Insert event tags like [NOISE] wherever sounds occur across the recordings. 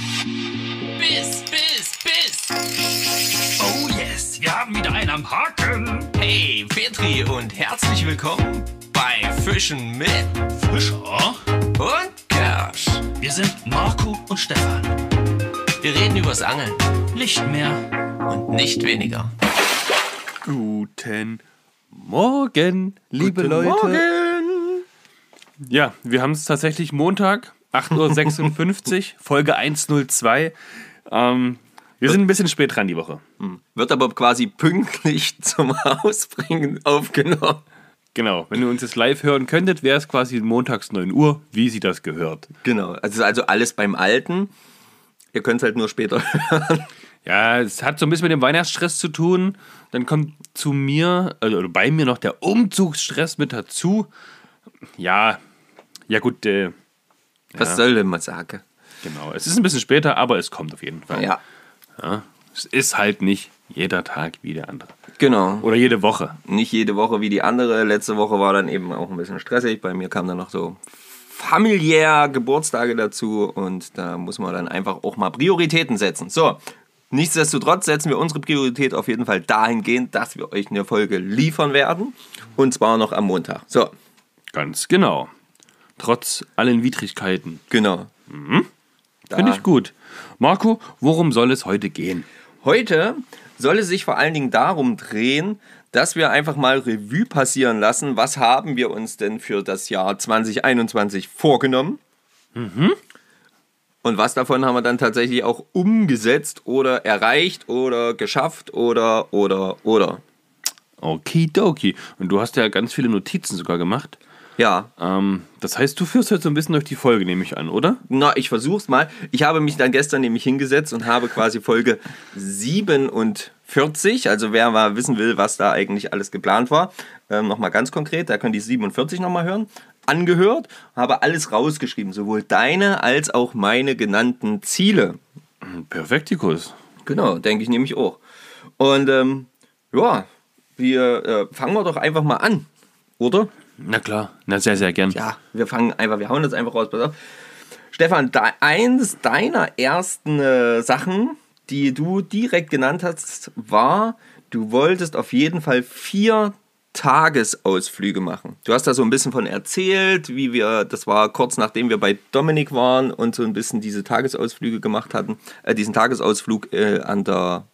Biss, Biss, Biss. Oh yes, wir haben wieder einen am Haken. Hey, Petri und herzlich willkommen bei Fischen mit Fischer. und Kersch. Wir sind Marco und Stefan. Wir reden übers Angeln Nicht mehr. und nicht weniger. Guten Morgen, liebe Guten Leute. Morgen. Ja, wir haben es tatsächlich Montag, 8.56 Uhr, [LAUGHS] Folge 102. Ähm, wir sind ein bisschen spät dran die Woche. Wird aber quasi pünktlich [LAUGHS] zum Ausbringen aufgenommen. Genau, wenn ihr uns jetzt live hören könntet, wäre es quasi montags 9 Uhr, wie sie das gehört. Genau, also, also alles beim Alten. Ihr könnt es halt nur später [LAUGHS] hören. Ja, es hat so ein bisschen mit dem Weihnachtsstress zu tun. Dann kommt zu mir, also bei mir noch der Umzugsstress mit dazu. Ja, ja gut, äh, Was soll denn man sagen? genau. Es ist ein bisschen später, aber es kommt auf jeden Fall. Ja, Ja, es ist halt nicht jeder Tag wie der andere. genau. Oder jede Woche. nicht jede Woche wie die andere. Letzte Woche war dann eben auch ein bisschen stressig. Bei mir kamen dann noch so familiär Geburtstage dazu und da muss man dann einfach auch mal Prioritäten setzen. So, nichtsdestotrotz setzen wir unsere Priorität auf jeden Fall dahingehend, dass wir euch eine Folge liefern werden und zwar noch am Montag. So, Ganz genau. Trotz allen Widrigkeiten. genau. Finde ich gut. Marco, worum soll es heute gehen? Heute soll es sich vor allen Dingen darum drehen, dass wir einfach mal Revue passieren lassen. Was haben wir uns denn für das Jahr 2021 vorgenommen? Und was davon haben wir dann tatsächlich auch umgesetzt oder erreicht oder geschafft oder, oder, oder. Okidoki. Und du hast ja ganz viele Notizen sogar gemacht. Ja, Ähm, das heißt, du führst heute so ein bisschen durch die Folge, nehme ich an, oder? na, ich versuch's mal. Ich habe mich dann gestern nämlich hingesetzt und habe quasi Folge 47, also wer mal wissen will, was da eigentlich alles geplant war, ähm, nochmal ganz konkret, da könnt ihr 47 nochmal hören, angehört, habe alles rausgeschrieben, sowohl deine als auch meine genannten Ziele. Perfektikus. Genau, denke ich nämlich auch. Und ähm, ja, wir äh, fangen wir doch einfach mal an, oder? Na klar, na sehr, sehr gern. Ja, wir fangen einfach, wir hauen das einfach raus. Pass auf. Stefan, da, eins deiner ersten äh, Sachen, die du direkt genannt hast, war, du wolltest auf jeden Fall vier Tagesausflüge machen. Du hast da so ein bisschen von erzählt, wie wir, das war kurz nachdem wir bei Dominik waren und so ein bisschen diese Tagesausflüge gemacht hatten, äh, diesen Tagesausflug äh, an der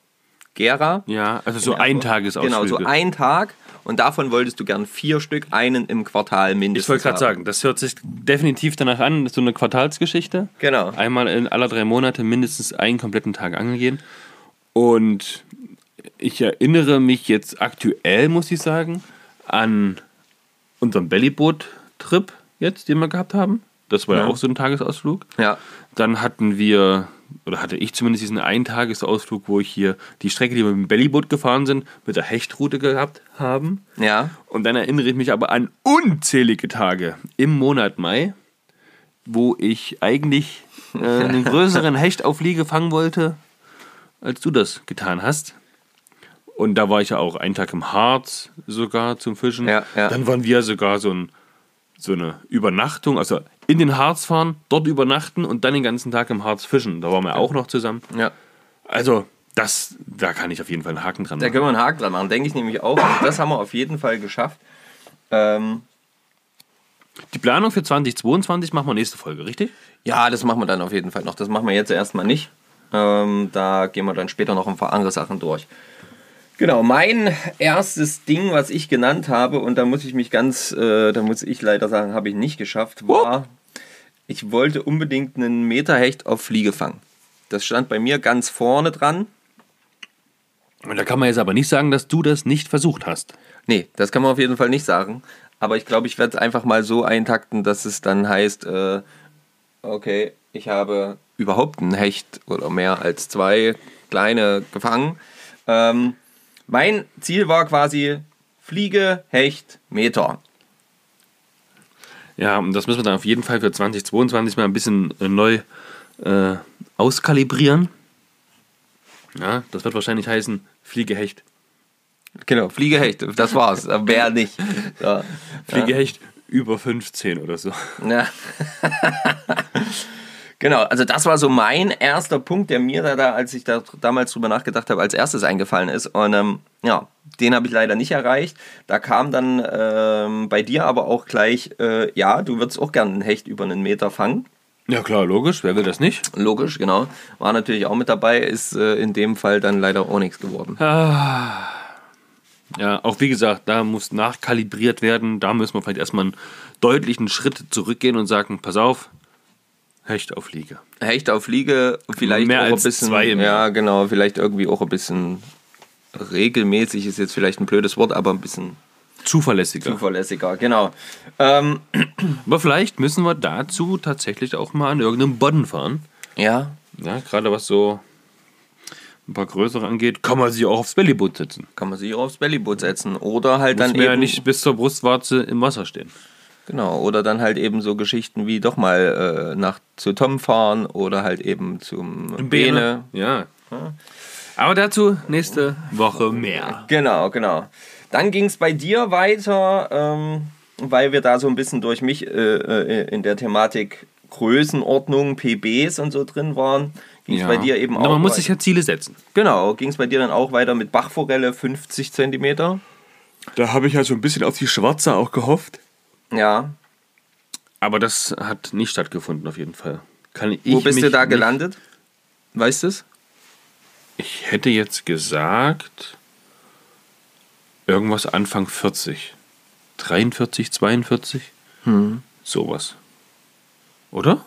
Gera. Ja, also so Ja, Eintagesausflüge. Genau, so ein Tag. Und davon wolltest du gern vier Stück, einen im Quartal ich mindestens. wollte gerade sagen, das hört sich definitiv danach an, so eine Quartalsgeschichte. Genau. Einmal in aller drei Monate mindestens einen kompletten Tag angeln gehen. Und ich erinnere mich jetzt aktuell, muss ich sagen, an unseren Bellyboot-Trip jetzt, den wir gehabt haben. Das war ja, Ja. auch so ein Tagesausflug. Ja. Dann hatten wir, oder hatte ich zumindest diesen Eintagesausflug, wo ich hier die Strecke, die wir mit dem Bellyboot gefahren sind, mit der Hechtroute gehabt haben. Ja. Und dann erinnere ich mich aber an unzählige Tage im Monat Mai, wo ich eigentlich äh, einen [LAUGHS] größeren Hecht auf Liege fangen wollte, als du das getan hast. Und da war ich ja auch einen Tag im Harz sogar zum Fischen. Ja, ja. Dann waren wir sogar so, ein, so eine Übernachtung, also in den Harz fahren, dort übernachten und dann den ganzen Tag im Harz fischen. Da waren wir auch noch zusammen. Ja. Also, das, da kann ich auf jeden Fall einen Haken dran Da machen. können wir einen Haken dran machen, denke ich nämlich auch. Also das haben wir auf jeden Fall geschafft. Ähm, Die Planung für 2022 machen wir nächste Folge, richtig? ja, das machen wir dann auf jeden Fall noch. Das machen wir jetzt erstmal nicht. Ähm, da gehen wir dann später noch ein paar andere Sachen durch. Genau, mein erstes Ding, was ich genannt habe, und da muss ich mich ganz, äh, da muss ich leider sagen, habe ich nicht geschafft, war, ich wollte unbedingt einen Meterhecht auf Fliege fangen. Das stand bei mir ganz vorne dran. Und da kann man jetzt aber nicht sagen, dass du das nicht versucht hast. Nee, das kann man auf jeden Fall nicht sagen. Aber ich glaube, ich werde es einfach mal so eintakten, dass es dann heißt, äh, okay, ich habe überhaupt einen Hecht oder mehr als zwei kleine gefangen. Ähm, mein Ziel war quasi Fliege, Hecht, Meter. Ja, und das müssen wir dann auf jeden Fall für 2022 mal ein bisschen äh, neu äh, auskalibrieren. Ja, das wird wahrscheinlich heißen Fliegehecht. Genau, Fliege, Hecht, das war's. [LAUGHS] Mehr nicht. So. Fliegehecht über 15 oder so. Ja. [LAUGHS] Genau, also das war so mein erster Punkt, der mir da, da als ich da damals drüber nachgedacht habe, als erstes eingefallen ist. Und ähm, ja, den habe ich leider nicht erreicht. Da kam dann ähm, bei dir aber auch gleich, äh, ja, du würdest auch gerne einen Hecht über einen Meter fangen. Ja klar, logisch. Wer will das nicht? Logisch, genau. War natürlich auch mit dabei, ist äh, in dem Fall dann leider auch nichts geworden. Ja, auch wie gesagt, da muss nachkalibriert werden. Da müssen wir vielleicht erstmal einen deutlichen Schritt zurückgehen und sagen, pass auf, Hecht auf Liege. Hecht auf Liege, vielleicht Mehr auch als ein bisschen. zwei im ja, genau, vielleicht irgendwie auch ein bisschen regelmäßig ist jetzt vielleicht ein blödes Wort, aber ein bisschen Zuverlässiger. zuverlässiger, genau. Ähm, Aber vielleicht müssen wir dazu tatsächlich auch mal an irgendeinem Bodden fahren. ja, Ja, gerade was so ein paar größere angeht, kann man sich auch aufs Bellyboot setzen. kann man sich auch aufs Bellyboot setzen. Oder halt Muss dann man ja eben. nicht bis zur Brustwarze im Wasser stehen. Genau, oder dann halt eben so Geschichten wie doch mal äh, nach zu Tom fahren oder halt eben zum Bene. Ja. Aber dazu nächste Woche mehr. Genau, genau. Dann ging es bei dir weiter, ähm, weil wir da so ein bisschen durch mich äh, äh, in der Thematik Größenordnung, PBs und so drin waren. Ging es bei dir eben auch Aber man muss sich ja Ziele setzen. Genau, ging es bei dir dann auch weiter mit Bachforelle 50 Zentimeter. Da habe ich ja so ein bisschen auf die Schwarze auch gehofft. Ja. Aber das hat nicht stattgefunden auf jeden Fall. Wo bist du da gelandet? Weißt du es? Ich hätte jetzt gesagt, irgendwas Anfang 40. 43, 42? Hm. Sowas. Oder?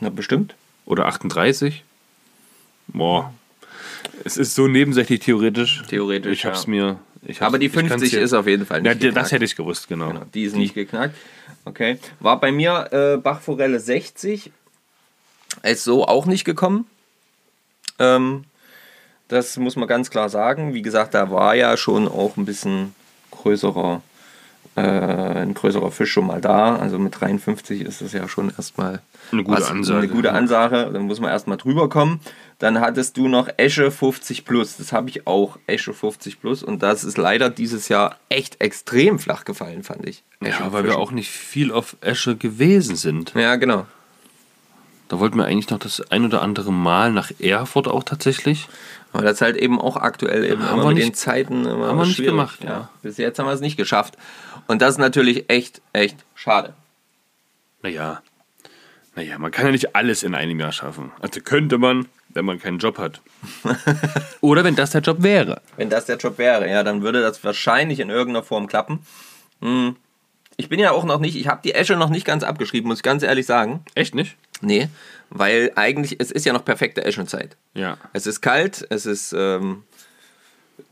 Na, bestimmt. Oder 38? Boah. Es ist so nebensächlich theoretisch. Theoretisch, Ich hab's ja. mir. Ich Aber die ich kann's 50 hier- ist auf jeden Fall Ja, nicht die- das geknackt. hätte ich gewusst, genau. Genau, die ist nicht geknackt. Okay. War bei mir äh, Bachforelle 60. Ist so auch nicht gekommen. Ähm, das muss man ganz klar sagen. Wie gesagt, da war ja schon auch ein bisschen größerer, äh, ein größerer Fisch schon mal da. Also mit 53 ist das ja schon erstmal Eine gute was- Ansage, Eine gute. Ansage. Dann muss man erstmal drüber kommen. Dann hattest du noch Esche 50 Plus. Das habe ich auch, Esche 50 Plus. Und das ist leider dieses Jahr echt extrem flach gefallen, fand ich. Ja, weil wir auch nicht viel auf Esche gewesen sind. Ja, genau. Da wollten wir eigentlich noch das ein oder andere Mal nach Erfurt auch tatsächlich. Aber das ist halt eben auch aktuell eben Haben immer mit den nicht- Zeiten immer haben wir nicht schwierig. gemacht, ja. Bis jetzt haben wir es nicht geschafft. Und das ist natürlich echt, echt schade. Naja. Naja, man kann ja nicht alles in einem Jahr schaffen. Also könnte man, wenn man keinen Job hat. [LAUGHS] oder wenn das der Job wäre. Wenn das der Job wäre, ja, dann würde das wahrscheinlich in irgendeiner Form klappen. Hm. Ich bin ja auch noch nicht, ich habe die Esche noch nicht ganz abgeschrieben, muss ich ganz ehrlich sagen. Echt nicht? Nee, weil eigentlich, es ist ja noch perfekte Eschenzeit. Ja. Es ist kalt, es ist ähm,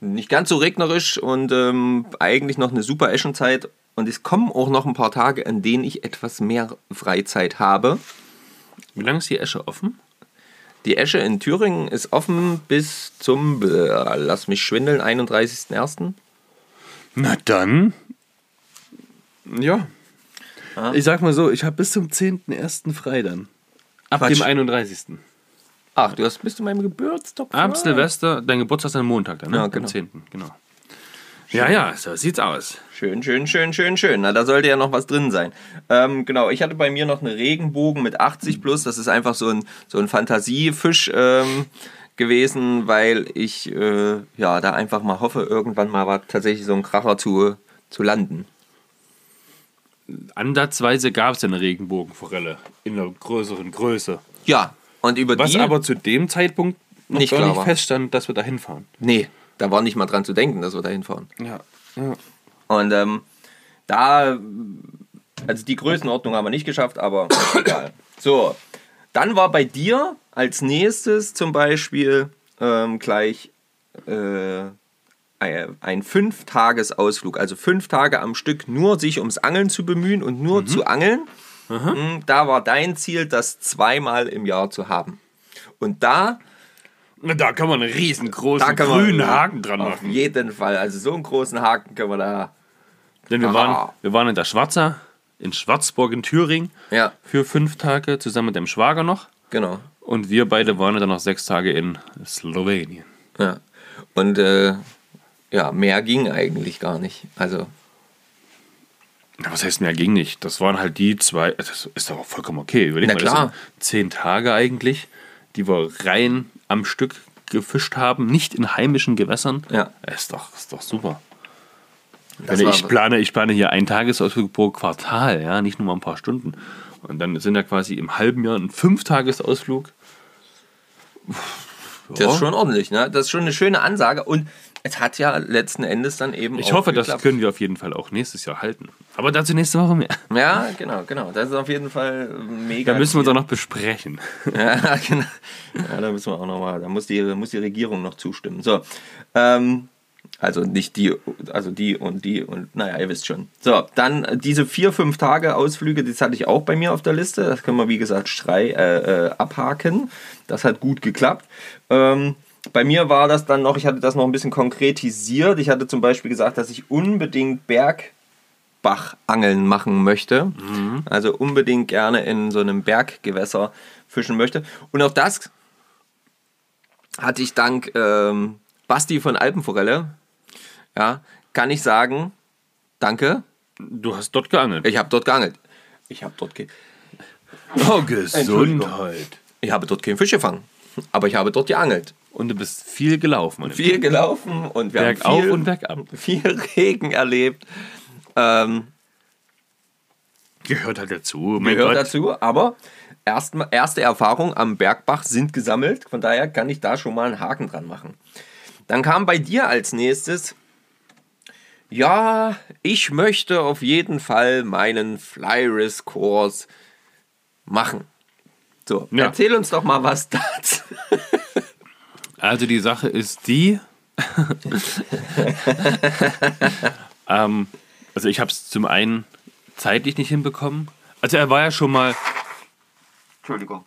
nicht ganz so regnerisch und ähm, eigentlich noch eine super Eschenzeit. Und es kommen auch noch ein paar Tage, an denen ich etwas mehr Freizeit habe. Wie lange ist die Esche offen? Die Esche in Thüringen ist offen bis zum, äh, lass mich schwindeln, 31.01. Na dann. Ja. Ah. Ich sag mal so, ich habe bis zum 10.01. frei dann. Ab Quatsch. dem 31. Ach, du hast bis zu meinem Geburtstag. Ab. Silvester, dein Geburtstag ist am Montag dann, ne? Ja, Am genau. 10. Genau. Ja, ja, so sieht's aus. Schön, schön, schön, schön, schön. Na, da sollte ja noch was drin sein. Ähm, genau, ich hatte bei mir noch eine Regenbogen mit 80 plus. Das ist einfach so ein, so ein Fantasiefisch ähm, gewesen, weil ich äh, ja da einfach mal hoffe, irgendwann mal war tatsächlich so ein Kracher zu, zu landen. Ansatzweise gab es eine Regenbogenforelle in einer größeren Größe. Ja, und über Was die. aber zu dem Zeitpunkt noch Nicht gar nicht feststand, dass wir da hinfahren. nee, da war nicht mal dran zu denken, dass wir da hinfahren. Ja. ja. Und ähm, da, also die Größenordnung haben wir nicht geschafft, aber [COUGHS] egal. So, dann war bei dir als nächstes zum Beispiel ähm, gleich äh, ein ein Fünf-Tages-Ausflug, also fünf Tage am Stück nur sich ums Angeln zu bemühen und nur zu angeln. Mm, Da war dein Ziel, das zweimal im Jahr zu haben. Und da Da kann man einen riesengroßen grünen Haken dran Auf machen. jeden Fall. Also so einen großen Haken können wir da. Denn wir Ah. waren, wir waren in der Schwarzer, in Schwarzburg in Thüringen Ja, für fünf Tage zusammen mit dem Schwager noch. genau. Und wir beide waren dann noch sechs Tage in Slowenien. Ja. Und äh, ja, mehr ging eigentlich gar nicht. Also, Ja, was heißt mehr ging nicht? Das waren halt die zwei, das ist doch vollkommen okay. Überleg Na mal, klar. zehn Tage eigentlich, die wir rein am Stück gefischt haben, nicht in heimischen Gewässern. Ja. Ist doch, ist doch super. Das ich plane, ich plane hier einen Tagesausflug pro Quartal, ja, nicht nur mal ein paar Stunden. Und dann sind ja quasi im halben Jahr ein Fünftagesausflug. Das ist schon ordentlich, ne? Das ist schon eine schöne Ansage und es hat ja letzten Endes dann eben Ich hoffe, das geklappt. können wir auf jeden Fall auch nächstes Jahr halten. Aber dazu nächste Woche mehr. Ja, genau, genau. Das ist auf jeden Fall mega. Da müssen wir uns auch noch besprechen. [LAUGHS] Ja, genau. Ja, da müssen wir auch nochmal, da muss die, muss die Regierung noch zustimmen. So, ähm, also nicht die, also die und die und naja, ihr wisst schon. So, dann äh, diese vier, fünf Tage Ausflüge, das hatte ich auch bei mir auf der Liste. Das können wir, wie gesagt, strei, äh, äh, abhaken. Das hat gut geklappt. Ähm, bei mir war das dann noch, ich hatte das noch ein bisschen konkretisiert. Ich hatte zum Beispiel gesagt, dass ich unbedingt Bergbachangeln machen möchte. Also unbedingt gerne in so einem Berggewässer fischen möchte. Und auch das hatte ich dank ähm, Basti von Alpenforelle, ja, kann ich sagen, danke, Du hast dort geangelt. ich habe dort geangelt. Ich habe dort, ge Oh. Gesundheit. ich habe dort keinen Fisch gefangen, aber ich habe dort geangelt. Und du bist viel gelaufen. Viel gelaufen und wir Bergauf haben viel, und bergab. [LAUGHS] viel Regen erlebt. Ähm, Gehört halt dazu. Mein gehört Gott. dazu, aber erst, erste Erfahrungen am Bergbach sind gesammelt. Von daher kann ich da schon mal einen Haken dran machen. Dann kam bei dir als nächstes, ja, ich möchte auf jeden Fall meinen Fly-Risk-Kurs machen. So, Ja. erzähl uns doch mal was [LAUGHS] dazu. Also die Sache ist die. [LAUGHS] ähm, also ich habe es zum einen zeitlich nicht hinbekommen. Also er war ja schon mal, Entschuldigung.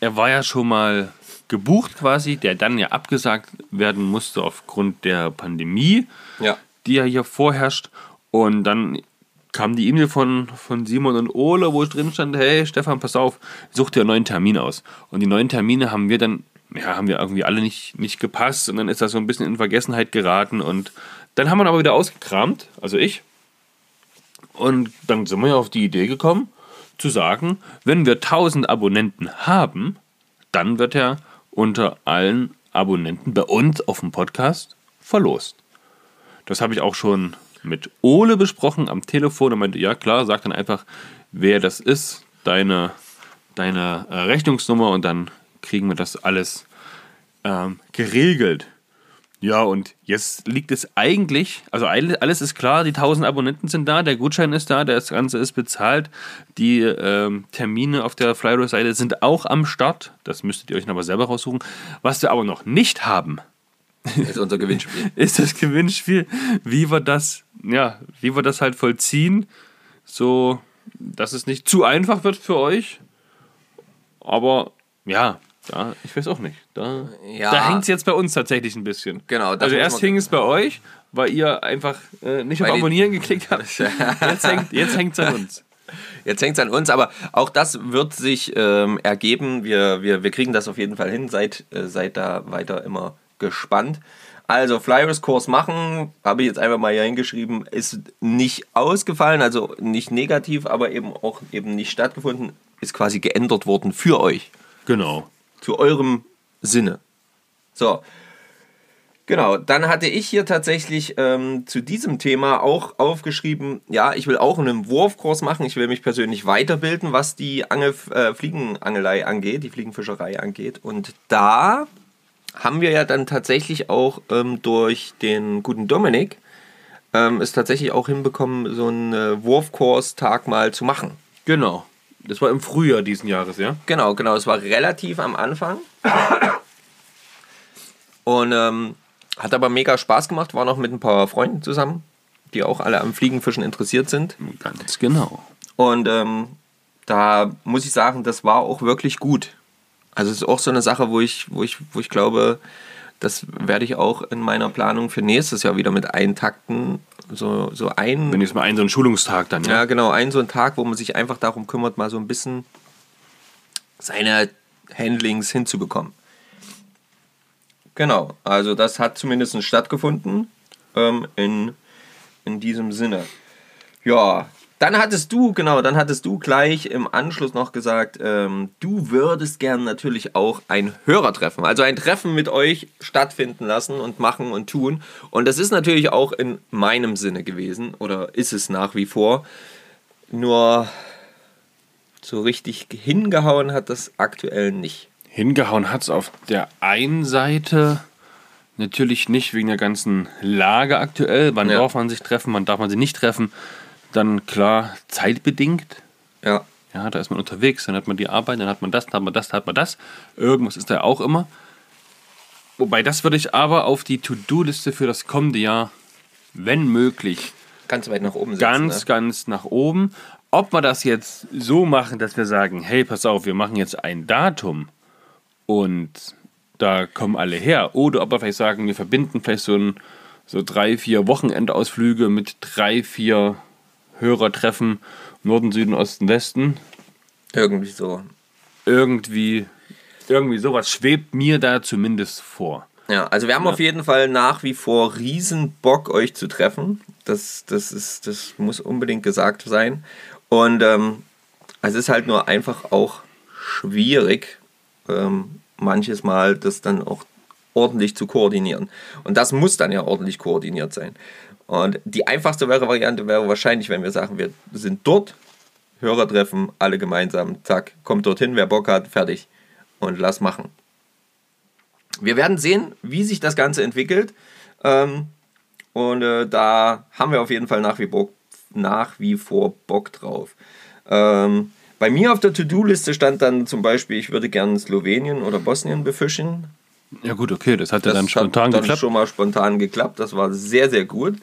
er war ja schon mal gebucht quasi, der dann ja abgesagt werden musste aufgrund der Pandemie, Ja. die ja hier vorherrscht. Und dann kam die E-Mail von, von Simon und Ole, wo drin stand, hey Stefan, pass auf, such dir einen neuen Termin aus. Und die neuen Termine haben wir dann, ja, haben wir irgendwie alle nicht, nicht gepasst und dann ist das so ein bisschen in Vergessenheit geraten und dann haben wir ihn aber wieder ausgekramt, also ich. Und dann sind wir ja auf die Idee gekommen, zu sagen, wenn wir 1000 Abonnenten haben, dann wird er unter allen Abonnenten bei uns auf dem Podcast verlost. Das habe ich auch schon mit Ole besprochen am Telefon. Er meinte, ja klar, sag dann einfach, wer das ist, deine, deine äh, Rechnungsnummer und dann kriegen wir das alles ähm, geregelt. Ja, und jetzt liegt es eigentlich, also alle- alles ist klar, die 1000 Abonnenten sind da, der Gutschein ist da, das Ganze ist bezahlt, die ähm, Termine auf der Flyro-Seite sind auch am Start, das müsstet ihr euch aber selber raussuchen. Was wir aber noch nicht haben, [LAUGHS] ist unser Gewinnspiel. [LAUGHS] ist das Gewinnspiel, wie wir das, ja, wie wir das halt vollziehen, so, dass es nicht zu einfach wird für euch. Aber ja, da, ich weiß auch nicht. Da, Ja. da hängt es jetzt bei uns tatsächlich ein bisschen. Genau, das Also erst hing es bei euch, weil ihr einfach äh, nicht auf Weil die- Abonnieren geklickt habt. [LAUGHS] Jetzt hängt jetzt hängt's an uns. Jetzt hängt es an uns, aber auch das wird sich ähm, ergeben. Wir, wir, wir kriegen das auf jeden Fall hin. Seid, äh, seid da weiter immer gespannt. Also Flyers-Kurs machen, habe ich jetzt einfach mal hier hingeschrieben, ist nicht ausgefallen, also nicht negativ, aber eben auch eben nicht stattgefunden, ist quasi geändert worden für euch, Genau. Zu eurem Sinne. So, Genau, dann hatte ich hier tatsächlich ähm, zu diesem Thema auch aufgeschrieben, ja, ich will auch einen Wurfkurs machen, ich will mich persönlich weiterbilden, was die Angel, äh, Fliegenangelei angeht, die Fliegenfischerei angeht. Und da haben wir ja dann tatsächlich auch ähm, durch den guten Dominik ähm, es tatsächlich auch hinbekommen, so einen äh, Wurfkurs-Tag mal zu machen. Genau. Das war im Frühjahr diesen Jahres, ja? Genau, genau. Es war relativ am Anfang. Und ähm, hat aber mega Spaß gemacht. War noch mit ein paar Freunden zusammen, die auch alle am Fliegenfischen interessiert sind. Ganz genau. Und ähm, da muss ich sagen, das war auch wirklich gut. Also es ist auch so eine Sache, wo ich, wo ich, wo ich glaube, das werde ich auch in meiner Planung für nächstes Jahr wieder mit eintakten. So, so ein Wenn jetzt mal ein so ein Schulungstag dann, ja, ja? genau. Ein so ein Tag, wo man sich einfach darum kümmert, mal so ein bisschen seine Handlings hinzubekommen. Genau, also das hat zumindest stattgefunden ähm, in, in diesem Sinne. Ja, Dann hattest du, genau, dann hattest du gleich im Anschluss noch gesagt, ähm, du würdest gern natürlich auch ein Hörertreffen, also ein Treffen mit euch stattfinden lassen und machen und tun. Und das ist natürlich auch in meinem Sinne gewesen oder ist es nach wie vor. Nur so richtig hingehauen hat das aktuell nicht. Hingehauen hat es auf der einen Seite natürlich nicht wegen der ganzen Lage aktuell. Wann Ja. darf man sich treffen, wann darf man sich nicht treffen. Dann klar zeitbedingt. Ja, Ja, da ist man unterwegs, dann hat man die Arbeit, dann hat man das, dann hat man das, dann hat man das. Irgendwas ist da auch immer. Wobei, das würde ich aber auf die To-Do-Liste für das kommende Jahr, wenn möglich, ganz weit nach oben setzen. ganz, ne? ganz nach oben. Ob wir das jetzt so machen, dass wir sagen, hey, pass auf, wir machen jetzt ein Datum und da kommen alle her. Oder ob wir vielleicht sagen, wir verbinden vielleicht so, ein, so drei, vier Wochenendausflüge mit drei, vier Hörertreffen Norden, Süden, Osten, Westen. Irgendwie so. Irgendwie, irgendwie sowas schwebt mir da zumindest vor. Ja, also wir haben auf jeden Fall nach wie vor riesen Bock, euch zu treffen. Das, das, ist, das muss unbedingt gesagt sein. Und ähm, es ist halt nur einfach auch schwierig, ähm, manches Mal das dann auch ordentlich zu koordinieren. Und das muss dann ja ordentlich koordiniert sein. Und die einfachste wäre Variante wäre wahrscheinlich, wenn wir sagen, wir sind dort, Hörertreffen, alle gemeinsam, zack, kommt dorthin, wer Bock hat, fertig. Und lass machen. Wir werden sehen, wie sich das Ganze entwickelt. Ähm, und äh, da haben wir auf jeden Fall nach wie, Bock, nach wie vor Bock drauf. Ähm, bei mir auf der To-Do-Liste stand dann zum Beispiel, ich würde gerne Slowenien oder Bosnien befischen. Ja gut, okay, das hat ja dann spontan hat dann geklappt. schon mal spontan geklappt. Das war sehr, sehr gut.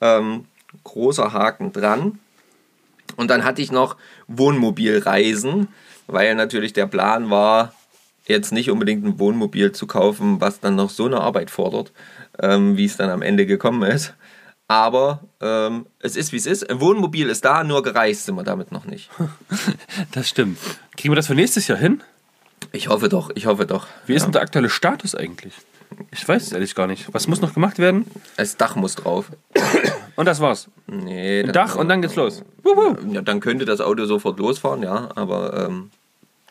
Ähm, großer Haken dran. Und dann hatte ich noch Wohnmobilreisen, weil natürlich der Plan war, jetzt nicht unbedingt ein Wohnmobil zu kaufen, was dann noch so eine Arbeit fordert, ähm, wie es dann am Ende gekommen ist. Aber ähm, es ist, wie es ist. Ein Wohnmobil ist da, nur gereist sind wir damit noch nicht. [LAUGHS] Das stimmt. Kriegen wir das für nächstes Jahr hin? Ich hoffe doch, ich hoffe doch. Wie ist denn der aktuelle Status eigentlich? Ich weiß es ehrlich gar nicht. Was muss noch gemacht werden? Das Dach muss drauf. Und das war's. Nee, Ein Dach und dann geht's los. Wuhu. Ja, dann könnte das Auto sofort losfahren, ja, aber ähm,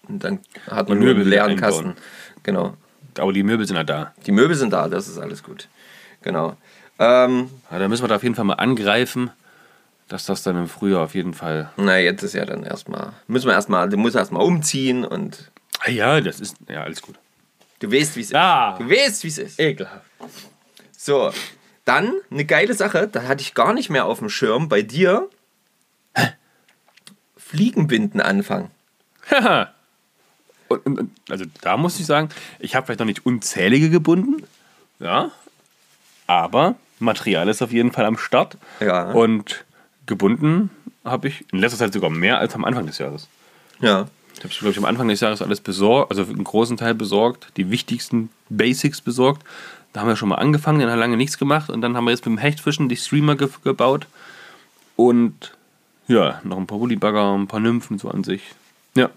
dann hat man nur einen leeren. Kasten. Genau. Aber die Möbel sind ja da. Die Möbel sind da, das ist alles gut. Genau. Ähm, Ja, da müssen wir da auf jeden Fall mal angreifen, dass das dann im Frühjahr auf jeden Fall. na, jetzt ist ja dann erstmal, müssen wir erstmal, du musst erstmal umziehen und Ah ja, das ist. Ja, alles gut. du weißt, wie es Ja. ist. Du weißt, wie es ist. Ekelhaft. So, dann eine geile Sache, da hatte ich gar nicht mehr auf dem Schirm bei dir. Fliegenbinden anfangen. Und, und, also da muss ich sagen, ich habe vielleicht noch nicht unzählige gebunden. Ja. Aber Material ist auf jeden Fall am Start. Ja. Und gebunden habe ich in letzter Zeit sogar mehr als am Anfang des Jahres. Ja. Ich habe, glaube ich, am Anfang des Jahres alles besorgt, also einen großen Teil besorgt, die wichtigsten Basics besorgt. Da haben wir schon mal angefangen, dann hat lange nichts gemacht und dann haben wir jetzt mit dem Hechtfischen die Streamer ge gebaut und ja, noch ein paar Woolly-Bagger, ein paar Nymphen so an sich. Ja,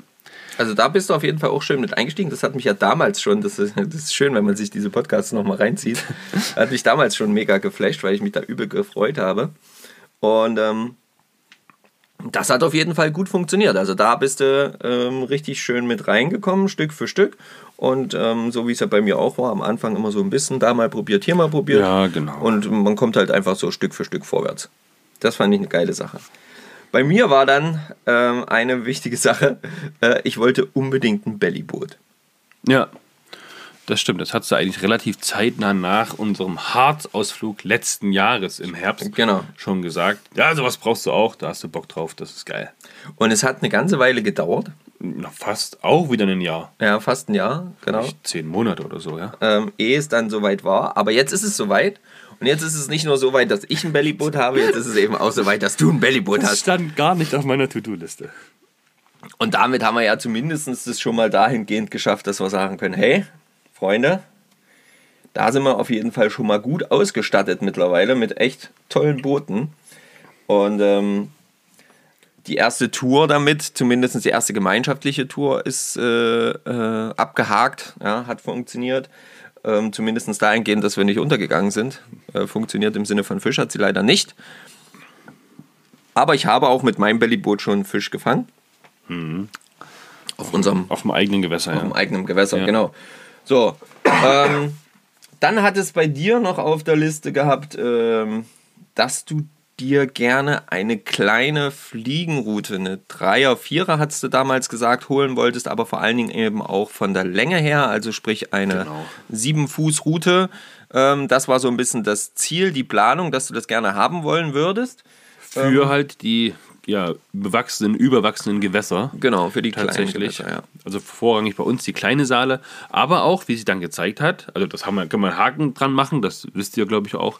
Also da bist du auf jeden Fall auch schön mit eingestiegen. Das hat mich ja damals schon, das ist, das ist schön, wenn man sich diese Podcasts nochmal reinzieht, [LAUGHS] hat mich damals schon mega geflasht, weil ich mich da übel gefreut habe. Und ähm, das hat auf jeden Fall gut funktioniert. Also da bist du ähm, richtig schön mit reingekommen, Stück für Stück. Und ähm, so wie es ja bei mir auch war, am Anfang immer so ein bisschen, da mal probiert, hier mal probiert. Ja, genau. Und man kommt halt einfach so Stück für Stück vorwärts. Das fand ich eine geile Sache. Bei mir war dann ähm, eine wichtige [LAUGHS] Sache. Äh, ich wollte unbedingt ein Bellyboot. ja, das stimmt. Das hat du eigentlich relativ zeitnah nach unserem Harz-Ausflug letzten Jahres im Herbst Genau. schon gesagt. Ja, sowas brauchst du auch, da hast du Bock drauf, das ist geil. Und es hat eine ganze Weile gedauert. Na, fast auch wieder ein Jahr. Ja, fast ein Jahr, genau. Vielleicht Zehn Monate oder so, ja. Ähm, ehe es dann soweit war. Aber jetzt ist es soweit. Und jetzt ist es nicht nur so weit, dass ich ein Bellyboot habe, jetzt ist es eben auch so weit, dass du ein Bellyboot Das hast. stand gar nicht auf meiner To-Do-Liste. Und damit haben wir ja zumindest das schon mal dahingehend geschafft, dass wir sagen können, hey, Freunde, da sind wir auf jeden Fall schon mal gut ausgestattet mittlerweile mit echt tollen Booten. Und ähm, die erste Tour damit, zumindest die erste gemeinschaftliche Tour, ist äh, äh, abgehakt, ja, hat funktioniert. Ähm, zumindest dahingehend, dass wir nicht untergegangen sind. Äh, funktioniert im Sinne von Fisch, hat sie leider nicht. Aber ich habe auch mit meinem Bellyboot schon Fisch gefangen. Auf unserem Auf dem eigenen Gewässer, auf dem ja. eigenen Gewässer, Ja. genau. So, ähm, dann hat es bei dir noch auf der Liste gehabt, ähm, dass du dir gerne eine kleine Fliegenroute, eine Dreier, Vierer, hast du damals gesagt, holen wolltest, aber vor allen Dingen eben auch von der Länge her, also sprich eine Genau. sieben Fuß Route. Ähm, das war so ein bisschen das Ziel, die Planung, dass du das gerne haben wollen würdest. Für halt die ja, bewachsenen, überwachsenen Gewässer. Genau, für die Tatsächlich. Gewässer, ja. Also vorrangig bei uns die kleine Saale, aber auch, wie sie dann gezeigt hat, also das haben wir, können wir einen Haken dran machen, das wisst ihr, glaube ich, auch,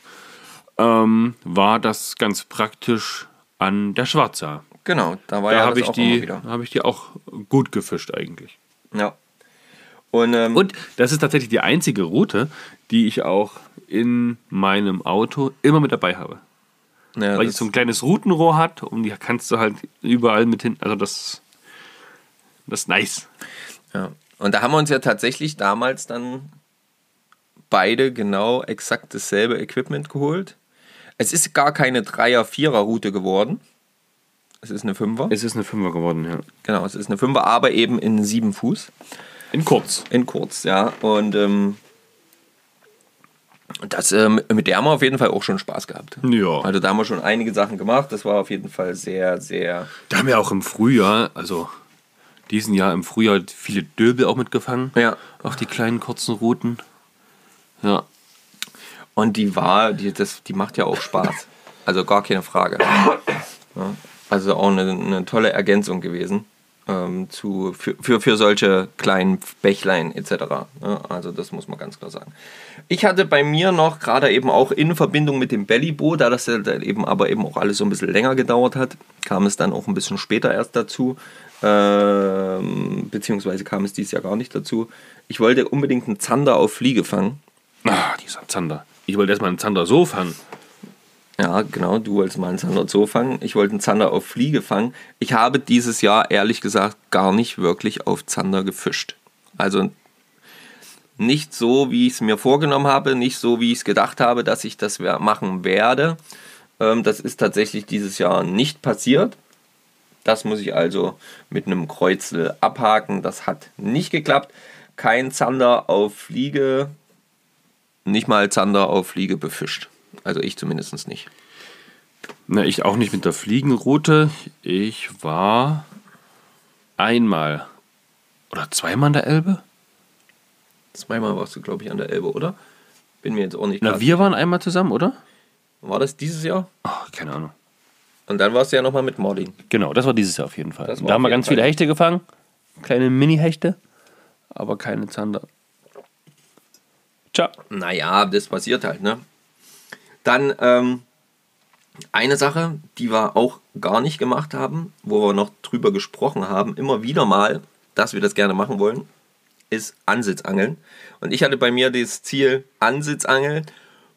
ähm, war das ganz praktisch an der Schwarza. Genau, da war Da ja habe ich, auch die- habe ich die auch gut gefischt eigentlich. Ja. Und, ähm, Und das ist tatsächlich die einzige Route, die ich auch in meinem Auto immer mit dabei habe. Ja, Weil die so ein kleines Routenrohr hat und die kannst du halt überall mit hin. Also das, das ist nice. Ja. Und da haben wir uns ja tatsächlich damals dann beide genau exakt dasselbe Equipment geholt. Es ist gar keine Dreier-Vierer-Route geworden. Es ist eine Fünfer. Es ist eine Fünfer geworden, ja. Genau, es ist eine Fünfer, aber eben in sieben Fuß. In kurz. In kurz, ja. Und ähm, das, ähm, mit der haben wir auf jeden Fall auch schon Spaß gehabt. Ja. Also da haben wir schon einige Sachen gemacht. Das war auf jeden Fall sehr, sehr. Da haben wir auch im Frühjahr, also diesen Jahr im Frühjahr, viele Döbel auch mitgefangen. Ja. Auf die kleinen kurzen Routen. Ja. Und die war, die, das, die macht ja auch Spaß. Also gar keine Frage. Ja, also auch eine, eine tolle Ergänzung gewesen ähm, zu, für, für, für solche kleinen Bächlein etc. Ja, also das muss man ganz klar sagen. Ich hatte bei mir noch, gerade eben auch in Verbindung mit dem Bellyboot, da das eben aber eben auch alles so ein bisschen länger gedauert hat, kam es dann auch ein bisschen später erst dazu. Ähm, beziehungsweise kam es dieses Jahr gar nicht dazu. Ich wollte unbedingt einen Zander auf Fliege fangen. Ah, dieser Zander. Ich wollte erstmal einen Zander so fangen. Ja, genau, du wolltest mal einen Zander so fangen. Ich wollte einen Zander auf Fliege fangen. Ich habe dieses Jahr ehrlich gesagt gar nicht wirklich auf Zander gefischt. Also nicht so, wie ich es mir vorgenommen habe, nicht so, wie ich es gedacht habe, dass ich das machen werde. Ähm, das ist tatsächlich dieses Jahr nicht passiert. Das muss ich also mit einem Kreuzel abhaken. Das hat nicht geklappt. Kein Zander auf Fliege, nicht mal Zander auf Fliege befischt. Also ich zumindest nicht. Na, ich auch nicht mit der Fliegenroute. Ich war einmal oder zweimal an der Elbe. Zweimal warst du, glaube ich, an der Elbe, oder? Bin mir jetzt auch nicht Na, klar. wir waren einmal zusammen, oder? War das dieses Jahr? Ach, keine Ahnung. Und dann warst du ja nochmal mit Martin. Genau, das war dieses Jahr auf jeden Fall. Da haben wir ganz viele Fall. Hechte gefangen. Kleine Mini-Hechte. Aber keine Zander. Tja. Naja, das passiert halt, ne? Dann ähm, eine Sache, die wir auch gar nicht gemacht haben, wo wir noch drüber gesprochen haben, immer wieder mal, dass wir das gerne machen wollen, ist Ansitzangeln. Und ich hatte bei mir das Ziel Ansitzangeln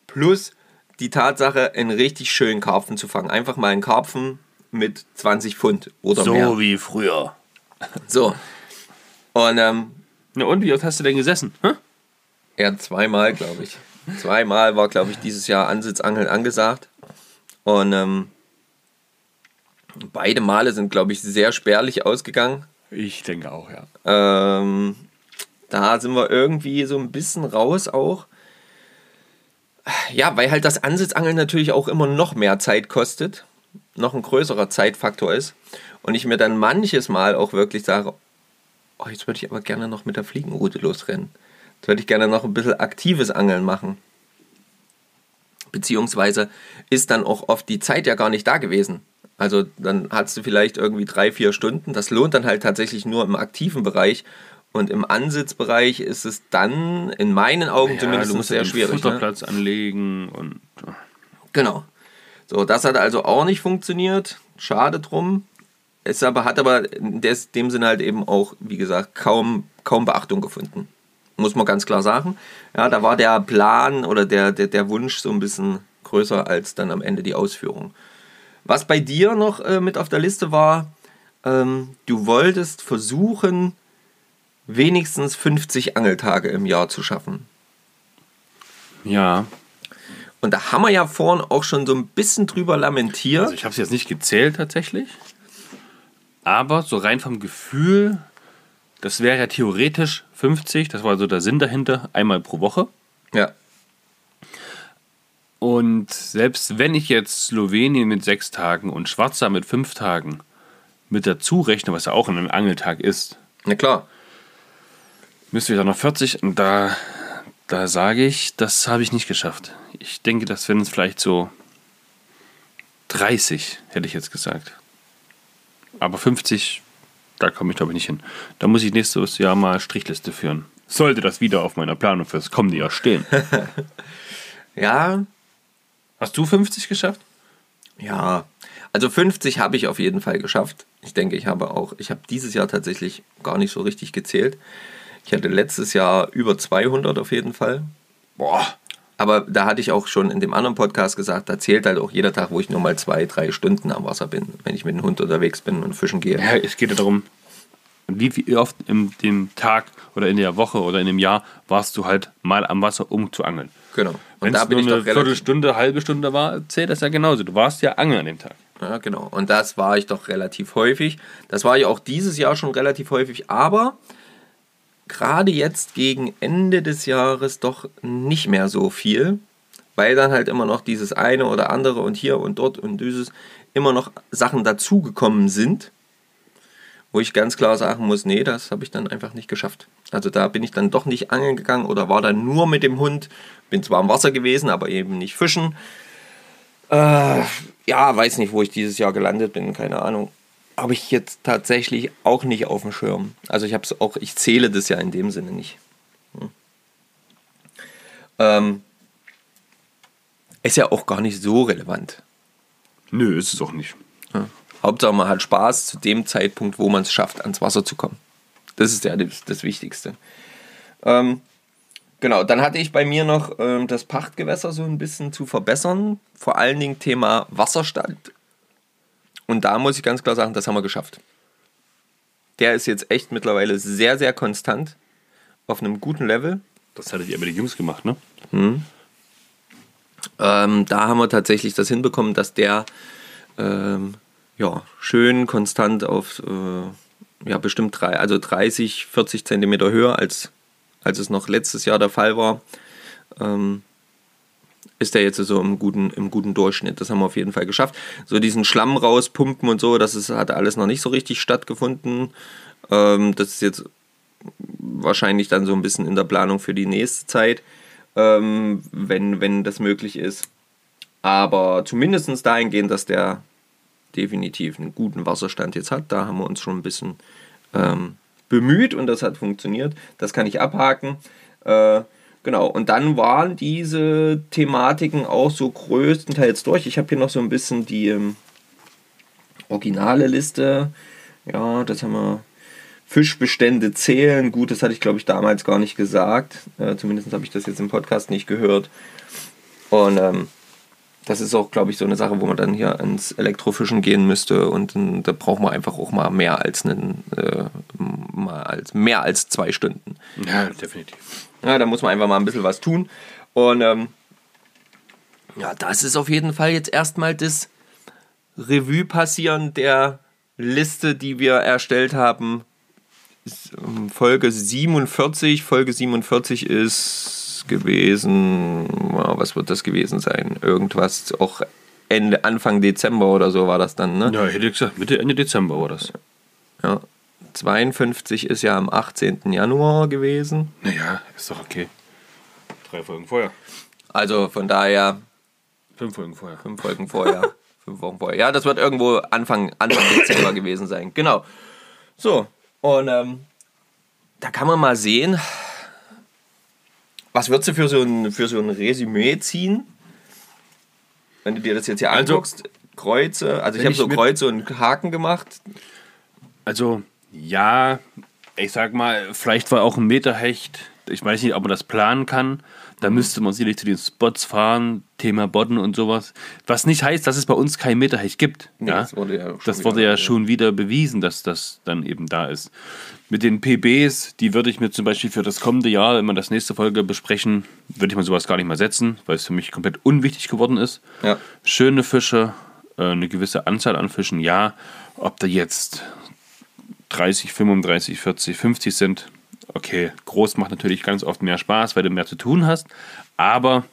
plus die Tatsache, einen richtig schönen Karpfen zu fangen. Einfach mal einen Karpfen mit 20 Pfund oder mehr. wie früher. So. Und ähm, Na und, wie oft hast du denn gesessen? Hä? Ja, zweimal, glaube ich. Zweimal war, glaube ich, dieses Jahr Ansitzangeln angesagt. Und ähm, beide Male sind, glaube ich, sehr spärlich ausgegangen. Ich denke auch, ja. Ähm, da sind wir irgendwie so ein bisschen raus auch. Ja, weil halt das Ansitzangeln natürlich auch immer noch mehr Zeit kostet, noch ein größerer Zeitfaktor ist. Und ich mir dann manches Mal auch wirklich sage, oh, jetzt würde ich aber gerne noch mit der Fliegenroute losrennen. Jetzt würde ich gerne noch ein bisschen aktives Angeln machen. Beziehungsweise ist dann auch oft die Zeit ja gar nicht da gewesen. Also dann hast du vielleicht irgendwie drei, vier Stunden. Das lohnt dann halt tatsächlich nur im aktiven Bereich. Und im Ansitzbereich ist es dann in meinen Augen zumindest du musst sehr ja den schwierig. Ne? Futterplatz anlegen und Genau. So, das hat also auch nicht funktioniert. Schade drum. Es aber, hat aber in dem Sinne halt eben auch, wie gesagt, kaum, kaum Beachtung gefunden. Muss man ganz klar sagen. Ja, da war der Plan oder der, der, der Wunsch so ein bisschen größer als dann am Ende die Ausführung. Was bei dir noch äh, mit auf der Liste war, ähm, du wolltest versuchen, wenigstens 50 Angeltage im Jahr zu schaffen. ja. Und da haben wir ja vorhin auch schon so ein bisschen drüber lamentiert. Also ich habe es jetzt nicht gezählt tatsächlich. Aber so rein vom Gefühl, das wäre ja theoretisch 50, das war so der Sinn dahinter, einmal pro Woche. ja. Und selbst wenn ich jetzt Slowenien mit sechs Tagen und Schwarzer mit fünf Tagen mit dazu rechne, was ja auch ein Angeltag ist, Na klar. müsste ich dann noch 40 und da, da sage ich, das habe ich nicht geschafft. Ich denke, das wären es vielleicht so 30, hätte ich jetzt gesagt. Aber 50, da komme ich glaube ich nicht hin. Da muss ich nächstes Jahr mal Strichliste führen. Sollte das wieder auf meiner Planung fürs kommende Jahr stehen. [LAUGHS] Ja, Hast du 50 geschafft? Ja, also 50 habe ich auf jeden Fall geschafft. Ich denke, ich habe auch, ich habe dieses Jahr tatsächlich gar nicht so richtig gezählt. Ich hatte letztes Jahr über 200 auf jeden Fall. Boah. Aber da hatte ich auch schon in dem anderen Podcast gesagt, da zählt halt auch jeder Tag, wo ich nur mal zwei, drei Stunden am Wasser bin, wenn ich mit dem Hund unterwegs bin und fischen gehe. Ja, es geht ja darum, wie, oft in dem Tag oder in der Woche oder in dem Jahr warst du halt mal am Wasser, um zu angeln. Genau. Und Wenn da bin nur ich eine doch relativ. Viertelstunde, halbe Stunde war, zählt das ja genauso. Du warst ja angeln an dem Tag. Ja, genau. Und das war ich doch relativ häufig. Das war ich auch dieses Jahr schon relativ häufig, aber gerade jetzt gegen Ende des Jahres doch nicht mehr so viel, weil dann halt immer noch dieses eine oder andere und hier und dort und dieses immer noch Sachen dazugekommen sind, wo ich ganz klar sagen muss, nee, das habe ich dann einfach nicht geschafft. Also da bin ich dann doch nicht angeln gegangen oder war dann nur mit dem Hund, bin zwar im Wasser gewesen, aber eben nicht fischen. Äh, ja, weiß nicht, wo ich dieses Jahr gelandet bin, keine Ahnung. Habe ich jetzt tatsächlich auch nicht auf dem Schirm. Also ich habe es auch, ich zähle das ja in dem Sinne nicht. Hm. Ähm, ist ja auch gar nicht so relevant. Nö, ist es auch nicht. Ja. Hauptsache man hat Spaß zu dem Zeitpunkt, wo man es schafft, ans Wasser zu kommen. Das ist ja das, das Wichtigste. Ähm, genau, dann hatte ich bei mir noch ähm, das Pachtgewässer so ein bisschen zu verbessern. Vor allen Dingen Thema Wasserstand. Und da muss ich ganz klar sagen, das haben wir geschafft. Der ist jetzt echt mittlerweile sehr, sehr konstant auf einem guten Level. Das hattet ihr mit den Jungs gemacht, ne? Ähm, da haben wir tatsächlich das hinbekommen, dass der ähm, ja, schön konstant auf äh, ja, bestimmt drei, also 30, 40 Zentimeter höher, als, als es noch letztes Jahr der Fall war. Ähm, ist der jetzt so im guten, im guten Durchschnitt. Das haben wir auf jeden Fall geschafft. So diesen Schlamm rauspumpen und so, das ist, hat alles noch nicht so richtig stattgefunden. Ähm, das ist jetzt wahrscheinlich dann so ein bisschen in der Planung für die nächste Zeit, ähm, wenn, wenn das möglich ist. Aber zumindest dahingehend, dass der definitiv einen guten Wasserstand jetzt hat. Da haben wir uns schon ein bisschen ähm, bemüht und das hat funktioniert. Das kann ich abhaken. Äh, genau, und dann waren diese Thematiken auch so größtenteils durch. Ich habe hier noch so ein bisschen die ähm, originale Liste. Ja, das haben wir. Fischbestände zählen. Gut, das hatte ich glaube ich damals gar nicht gesagt. Äh, zumindest habe ich das jetzt im Podcast nicht gehört. Und ähm, das ist auch, glaube ich, so eine Sache, wo man dann hier ans Elektrofischen gehen müsste und dann, da braucht man einfach auch mal mehr als einen, äh, mal als mehr als zwei Stunden. Ja, definitiv. Ja, da muss man einfach mal ein bisschen was tun. Und ähm, ja, das ist auf jeden Fall jetzt erstmal das Revue passieren der Liste, die wir erstellt haben. Ähm, Folge 47. Folge 47 ist gewesen, was wird das gewesen sein? Irgendwas, auch Ende, Anfang Dezember oder so war das dann, ne? Ja, hätte ich gesagt, Mitte, Ende Dezember war das. Ja. 52 ist ja am 18. Januar gewesen. Naja, ist doch okay. Drei Folgen vorher. Also von daher Fünf Folgen vorher. Fünf Folgen vorher. [LAUGHS] Fünf Wochen vorher. Ja, das wird irgendwo Anfang, Anfang Dezember [COUGHS] gewesen sein. Genau. So, und ähm, da kann man mal sehen, was würdest du für so ein, für so ein Resümee ziehen? Wenn du dir das jetzt hier Also, anguckst, Kreuze, also ich habe so Kreuze und Haken gemacht. Also, ja, ich sag mal, vielleicht war auch ein Meterhecht Ich weiß nicht, ob man das planen kann. Da Mhm. müsste man sicherlich zu den Spots fahren, Thema Bodden und sowas. Was nicht heißt, dass es bei uns kein Meterhecht gibt. Nee, ja? das wurde ja schon das wieder- wurde ja schon wieder bewiesen, dass das dann eben da ist. Mit den PBs, die würde ich mir zum Beispiel für das kommende Jahr, wenn wir das nächste Folge besprechen, würde ich mir sowas gar nicht mal setzen, weil es für mich komplett unwichtig geworden ist. Ja. Schöne Fische, äh, eine gewisse Anzahl an Fischen, ja. Ob da jetzt 30, 35, 40, 50 sind, okay, groß macht natürlich ganz oft mehr Spaß, weil du mehr zu tun hast, aber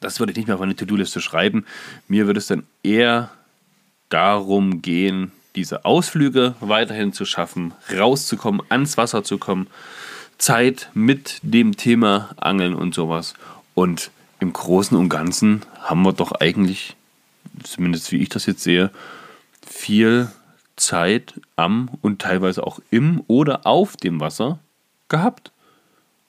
das würde ich nicht mehr auf eine To-Do-Liste schreiben. Mir würde es dann eher darum gehen, diese Ausflüge weiterhin zu schaffen, rauszukommen, ans Wasser zu kommen, Zeit mit dem Thema Angeln und sowas. Und im Großen und Ganzen haben wir doch eigentlich, zumindest wie ich das jetzt sehe, viel Zeit am und teilweise auch im oder auf dem Wasser gehabt.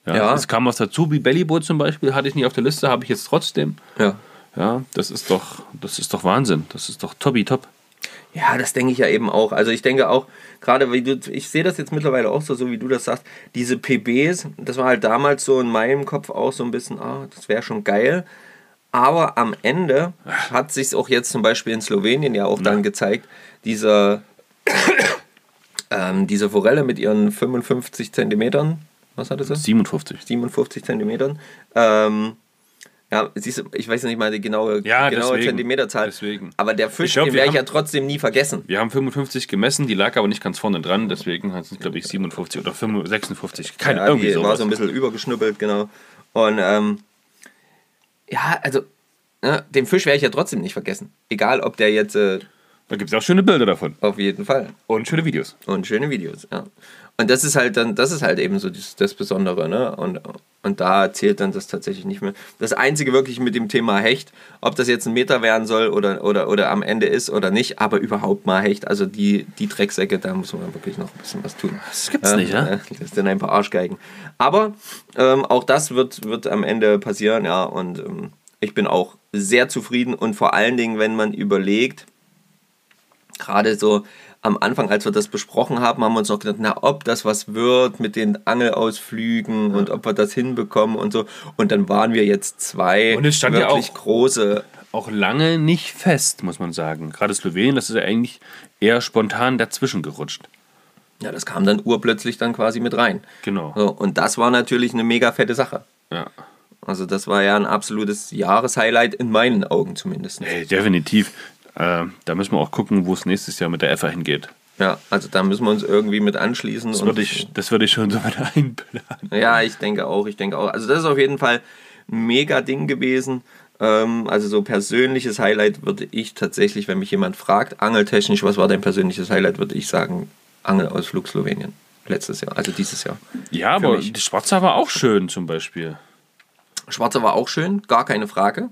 Ja, Ja. Es kam was dazu, wie Bellyboot zum Beispiel, hatte ich nicht auf der Liste, habe ich jetzt trotzdem. Ja. Ja, das ist doch, das ist doch Wahnsinn. Das ist doch toppi top. Ja, das denke ich ja eben auch. Also ich denke auch, gerade wie du, ich sehe das jetzt mittlerweile auch so, so wie du das sagst, diese PBs, das war halt damals so in meinem Kopf auch so ein bisschen, ah, das wäre schon geil. Aber am Ende hat sich auch jetzt zum Beispiel in Slowenien ja auch dann gezeigt, diese, ähm, diese Forelle mit ihren 55 Zentimetern, was hatte sie? 57. 57 Zentimetern. Ähm, ja, siehst du, ich weiß nicht mal die genaue, Ja, genaue deswegen. Zentimeterzahl. Deswegen. Aber der Ich Fisch, glaub, den werde ich ja trotzdem nie vergessen. Wir haben 55 gemessen, die lag aber nicht ganz vorne dran, deswegen hat es, glaube ich, 57 oder 55, 56. Keine ja, irgendwie die war so ein bisschen übergeschnuppelt, genau. Und ähm, ja, also ne, den Fisch werde ich ja trotzdem nicht vergessen. Egal, ob der jetzt äh, Da gibt es auch schöne Bilder davon. auf jeden Fall. Und schöne Videos. Und schöne Videos, ja. Und das ist halt dann, das ist halt eben so das, das Besondere, ne? Und, und da zählt dann das tatsächlich nicht mehr. Das Einzige wirklich mit dem Thema Hecht, ob das jetzt ein Meter werden soll oder, oder, oder am Ende ist oder nicht, aber überhaupt mal Hecht. Also die, die Drecksäcke, da muss man wirklich noch ein bisschen was tun. Das gibt's nicht, ja? äh, [LAUGHS] Das sind ein paar Arschgeigen. Aber ähm, auch das wird, wird am Ende passieren, ja. Und ähm, ich bin auch sehr zufrieden und vor allen Dingen, wenn man überlegt, gerade so am Anfang, als wir das besprochen haben, haben wir uns noch gedacht, na, ob das was wird mit den Angelausflügen und ob wir das hinbekommen und so. Und dann waren wir jetzt zwei Und es stand ja wirklich auch- große. Auch lange nicht fest, muss man sagen. Gerade Slowenien, das ist ja eigentlich eher spontan dazwischen gerutscht. Ja, das kam dann urplötzlich dann quasi mit rein. Genau. So, und das war natürlich eine mega fette Sache. Ja. Also das war ja ein absolutes Jahreshighlight in meinen Augen zumindest. Hey, definitiv. Äh, da müssen wir auch gucken, wo es nächstes Jahr mit der EFA hingeht. Ja, also da müssen wir uns irgendwie mit anschließen. Das würde ich, das würde ich schon so mit [LAUGHS] einplanen. Ja, ich denke auch, ich denke auch. Also das ist auf jeden Fall ein mega Ding gewesen. Ähm, also so persönliches Highlight würde ich tatsächlich, wenn mich jemand fragt, angeltechnisch, was war dein persönliches Highlight, würde ich sagen, Angelausflug Slowenien. Letztes Jahr, also dieses Jahr. Ja, aber mich. die Schwarzer war auch schön zum Beispiel. Schwarzer war auch schön, gar keine Frage.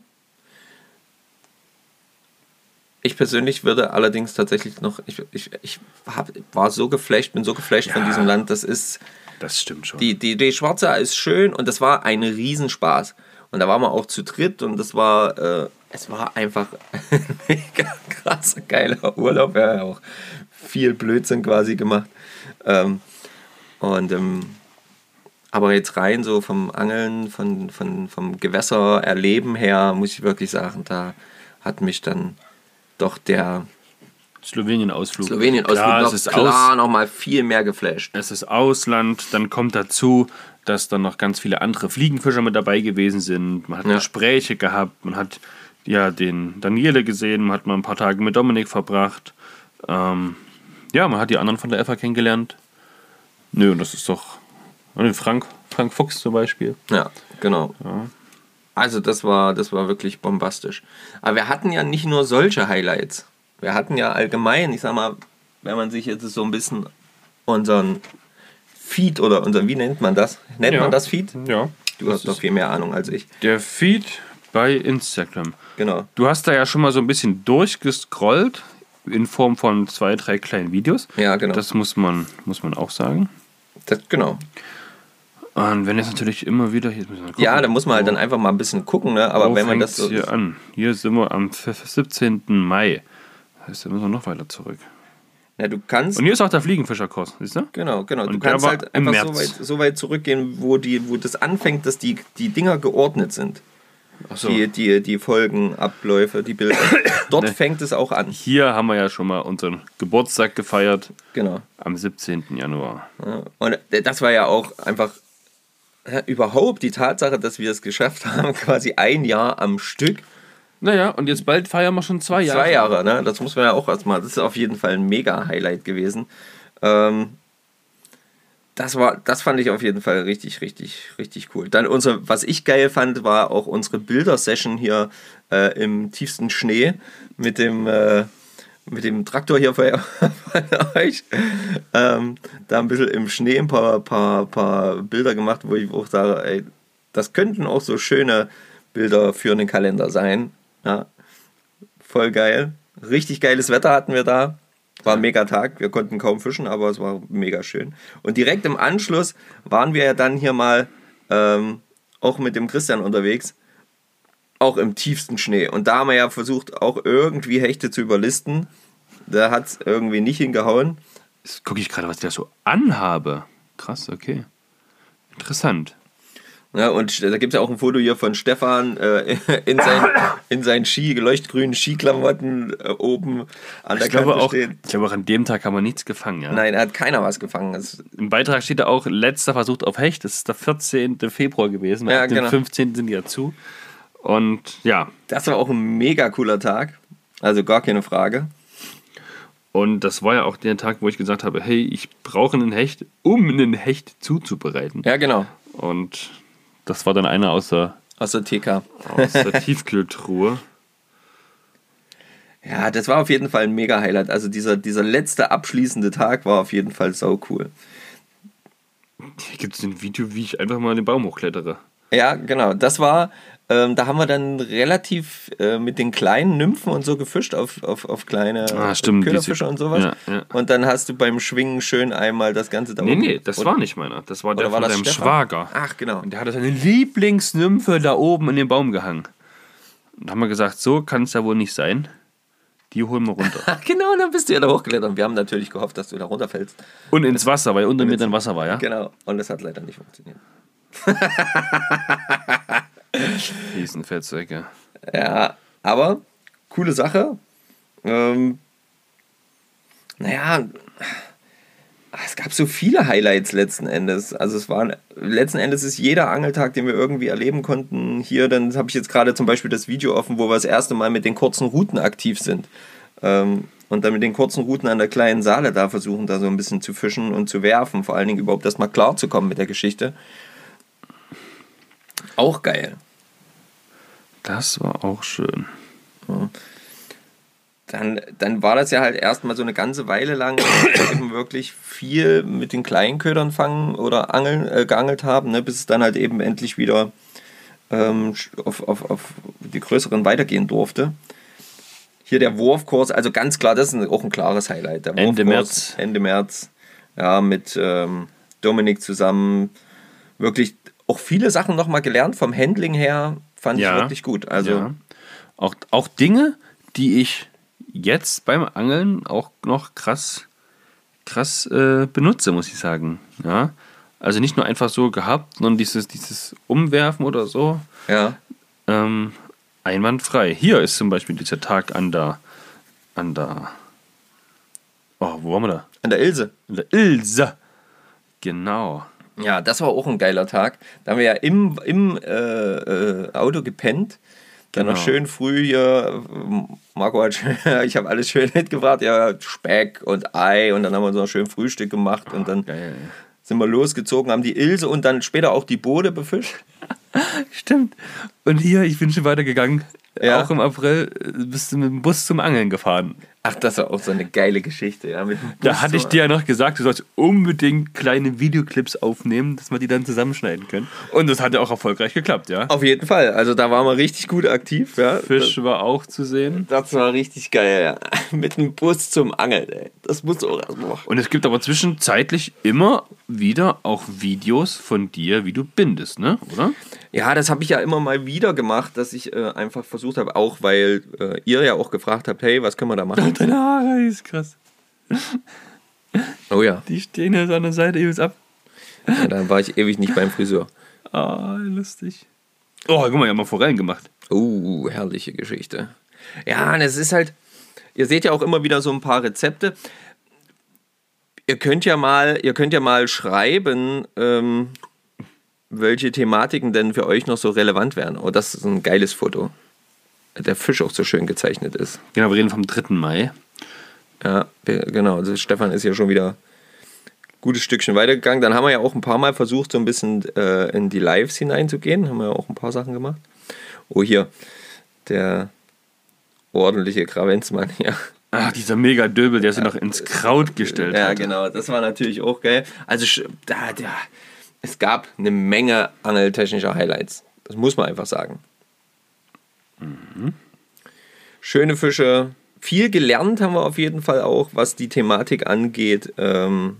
Ich persönlich würde allerdings tatsächlich noch, ich, ich, ich hab, war so geflasht, bin so geflasht von Ja. diesem Land, das ist, Das stimmt schon. Die, die, die Schwarze ist schön und das war ein Riesenspaß. Und da waren wir auch zu dritt und das war, äh, es war einfach [LAUGHS] ein mega krasser, geiler Urlaub. Wir haben ja auch viel Blödsinn quasi gemacht. Ähm, und ähm, aber jetzt rein so vom Angeln, von, von, vom Gewässererleben her, muss ich wirklich sagen, da hat mich dann doch der Slowenien-Ausflug. Slowenien-Ausflug Klar, noch es ist klar aus, noch mal viel mehr geflasht. es ist Ausland, dann kommt dazu, dass dann noch ganz viele andere Fliegenfischer mit dabei gewesen sind. Man hat Ja. Gespräche gehabt, man hat ja den Daniele gesehen, man hat mal ein paar Tage mit Dominik verbracht. Ähm, ja, man hat die anderen von der EFA kennengelernt. Nö, und das ist doch. und Frank, Frank Fuchs zum Beispiel. Ja, genau. Also das war, das war wirklich bombastisch. Aber wir hatten ja nicht nur solche Highlights. Wir hatten ja allgemein, ich sag mal, wenn man sich jetzt so ein bisschen unseren Feed oder unseren, wie nennt man das? Nennt Ja. man das Feed? Ja. Du hast doch viel mehr Ahnung als ich. Der Feed bei Instagram. Genau. Du hast da ja schon mal so ein bisschen durchgescrollt in Form von zwei, drei kleinen Videos. Ja, genau. Das muss man, muss man auch sagen. Das, genau. Und wenn jetzt natürlich immer wieder. Hier müssen wir gucken. Ja, da muss man halt dann einfach mal ein bisschen gucken, ne? Aber Wo wenn man das so. hier an. Hier sind wir am 17. Mai. Das heißt, da müssen wir noch weiter zurück. Ja, du kannst. Und hier ist auch der Fliegenfischerkurs, siehst du? Genau, genau. Du Und der kannst halt einfach so weit, so weit zurückgehen, wo, die, wo das anfängt, dass die, die Dinger geordnet sind. Achso. Die, die, die Folgenabläufe, die Bilder. [COUGHS] Dort Ne. fängt es auch an. Hier haben wir ja schon mal unseren Geburtstag gefeiert Genau. am 17. Januar. Ja. Und das war ja auch einfach überhaupt die Tatsache, dass wir es geschafft haben, [LAUGHS] quasi ein Jahr am Stück. Naja, und jetzt bald feiern wir schon zwei Jahre. Zwei Jahre, ne? Das muss man ja auch erstmal. Das ist auf jeden Fall ein Mega-Highlight gewesen. Ähm, das war, das fand ich auf jeden Fall richtig, richtig, richtig cool. Dann unser, was ich geil fand, war auch unsere Bilder-Session hier äh, im tiefsten Schnee mit dem, äh, mit dem Traktor hier von [LAUGHS] euch. Ähm, da ein bisschen im Schnee ein paar, paar, paar Bilder gemacht, wo ich auch sage, ey, das könnten auch so schöne Bilder für einen Kalender sein. Ja, voll geil. Richtig geiles Wetter hatten wir da. War ein mega Tag. Wir konnten kaum fischen, aber es war mega schön. Und direkt im Anschluss waren wir ja dann hier mal ähm, auch mit dem Christian unterwegs. Auch im tiefsten Schnee. Und da haben wir ja versucht, auch irgendwie Hechte zu überlisten. Da hat es irgendwie nicht hingehauen. Jetzt gucke ich gerade, was ich da so anhabe. Krass, okay. Interessant. Ja, und da gibt es ja auch ein Foto hier von Stefan äh, in, sein, in seinen Ski, leuchtgrünen Skiklamotten äh, oben an der Ich glaube, Kante auch, stehen. ich glaube, auch an dem Tag haben wir nichts gefangen. Ja? Nein, da hat keiner was gefangen. Das, Im Beitrag steht da auch, letzter Versuch auf Hecht. Das ist der 14. Februar gewesen. Ja, Ab dem genau. 15. sind die ja zu. Und ja, das war auch ein mega cooler Tag. Also gar keine Frage. und das war ja auch der Tag, wo ich gesagt habe, hey, ich brauche einen Hecht, um einen Hecht zuzubereiten. Ja, genau. Und das war dann einer aus der, Aus der TK. aus der Tiefkühltruhe. [LAUGHS] Ja, das war auf jeden Fall ein mega Highlight. Also dieser, dieser letzte abschließende Tag war auf jeden Fall sau cool. Hier gibt es ein Video, wie ich einfach mal den Baum hochklettere. Ja, genau. Das war, ähm, da haben wir dann relativ äh, mit den kleinen Nymphen und so gefischt auf, auf, auf kleine Ah, stimmt, Köderfische und sowas. ja, ja. Und dann hast du beim Schwingen schön einmal das Ganze da Nee, oben- nee, das und- war nicht meiner. Das war der war von deinem Stefan? Schwager. Ach, genau. Und der hatte seine Lieblingsnymphe da oben in den Baum gehangen. Und haben wir gesagt, so kann es ja wohl nicht sein. Die holen wir runter. [LAUGHS] Ach, genau, und dann bist du ja da hochgeklettert. Und wir haben natürlich gehofft, dass du da runterfällst. Und ins Wasser, weil unter mir dann Wasser war, ja? Genau. Und das hat leider nicht funktioniert. [LAUGHS] [LAUGHS] Riesenfettsäcke. Ja, aber coole Sache. Ähm, naja, es gab so viele Highlights letzten Endes. Also es waren letzten Endes ist jeder Angeltag, den wir irgendwie erleben konnten. Hier, dann habe ich jetzt gerade zum Beispiel das Video offen, wo wir das erste Mal mit den kurzen Routen aktiv sind. Ähm, und dann mit den kurzen Routen an der kleinen Saale da versuchen, da so ein bisschen zu fischen und zu werfen. Vor allen Dingen überhaupt erstmal klar zu kommen mit der Geschichte. Auch geil. Das war auch schön. dann, dann war das ja halt erstmal so eine ganze Weile lang eben wirklich viel mit den Kleinködern fangen oder angeln, äh, geangelt haben, ne, bis es dann halt eben endlich wieder ähm, auf, auf, auf die größeren weitergehen durfte. Hier der Wurfkurs, also ganz klar, das ist auch ein klares Highlight. Ende März. Ende März, ja, mit ähm, Dominik zusammen. Wirklich auch viele Sachen nochmal gelernt vom Handling her, fand Ja. ich wirklich gut. Also, ja. auch, auch Dinge, die ich jetzt beim Angeln auch noch krass, krass äh, benutze, muss ich sagen. Ja. Also nicht nur einfach so gehabt, sondern dieses, dieses Umwerfen oder so. ja. Ähm, einwandfrei. Hier ist zum Beispiel dieser Tag an der, an der, oh, wo waren wir da? An der Ilse. An der Ilse. Genau. Ja, das war auch ein geiler Tag. Da haben wir ja im, im äh, äh, Auto gepennt. Dann noch Genau. schön früh hier. Marco hat schön, [LAUGHS] ich habe alles schön mitgebracht. Ja, Speck und Ei. Und dann haben wir so ein schön Frühstück gemacht. Und dann Geil. sind wir losgezogen, haben die Ilse und dann später auch die Bode befischt. [LAUGHS] Stimmt. Und hier, ich bin schon weitergegangen. Ja. Auch im April bist du mit dem Bus zum Angeln gefahren. Ach, das war auch so eine geile Geschichte. Ja, Da hatte ich dir ja noch gesagt, du sollst unbedingt kleine Videoclips aufnehmen, dass wir die dann zusammenschneiden können. Und das hat ja auch erfolgreich geklappt, ja. Auf jeden Fall. Also da waren wir richtig gut aktiv. Ja. Fisch war auch zu sehen. Das war richtig geil, ja. [LAUGHS] Mit dem Bus zum Angeln, ey. Das musst du auch erstmal machen. Und es gibt aber zwischenzeitlich immer wieder auch Videos von dir, wie du bindest, ne? Oder? Ja, das habe ich ja immer mal wieder gemacht, dass ich äh, einfach versucht habe, auch weil äh, ihr ja auch gefragt habt, hey, was können wir da machen? Deine Haare ist krass. Oh ja. Die stehen jetzt an der Seite übelst ab. ja. Dann war ich ewig nicht beim Friseur. Ah, lustig. Oh, guck mal, ich hab mal Forellen gemacht. Oh, herrliche Geschichte. Ja, und es ist halt, ihr seht ja auch immer wieder so ein paar Rezepte. Ihr könnt ja mal, ihr könnt ja mal schreiben, ähm, welche Thematiken denn für euch noch so relevant wären. Oh, das ist ein geiles Foto. Der Fisch auch so schön gezeichnet ist. Genau, wir reden vom 3. Mai. Ja, genau. Also Stefan ist ja schon wieder ein gutes Stückchen weitergegangen. Dann haben wir ja auch ein paar Mal versucht, so ein bisschen äh, in die Lives hineinzugehen. Haben wir ja auch ein paar Sachen gemacht. Oh, hier, der ordentliche Kravenzmann hier. Ach, dieser Mega-Döbel, der sich noch ins Kraut gestellt Ja, hat. genau. Das war natürlich auch geil. Also, da, da, es gab eine Menge angeltechnischer Highlights. Das muss man einfach sagen. Schöne Fische. Viel gelernt haben wir auf jeden Fall auch, was die Thematik angeht. Ähm,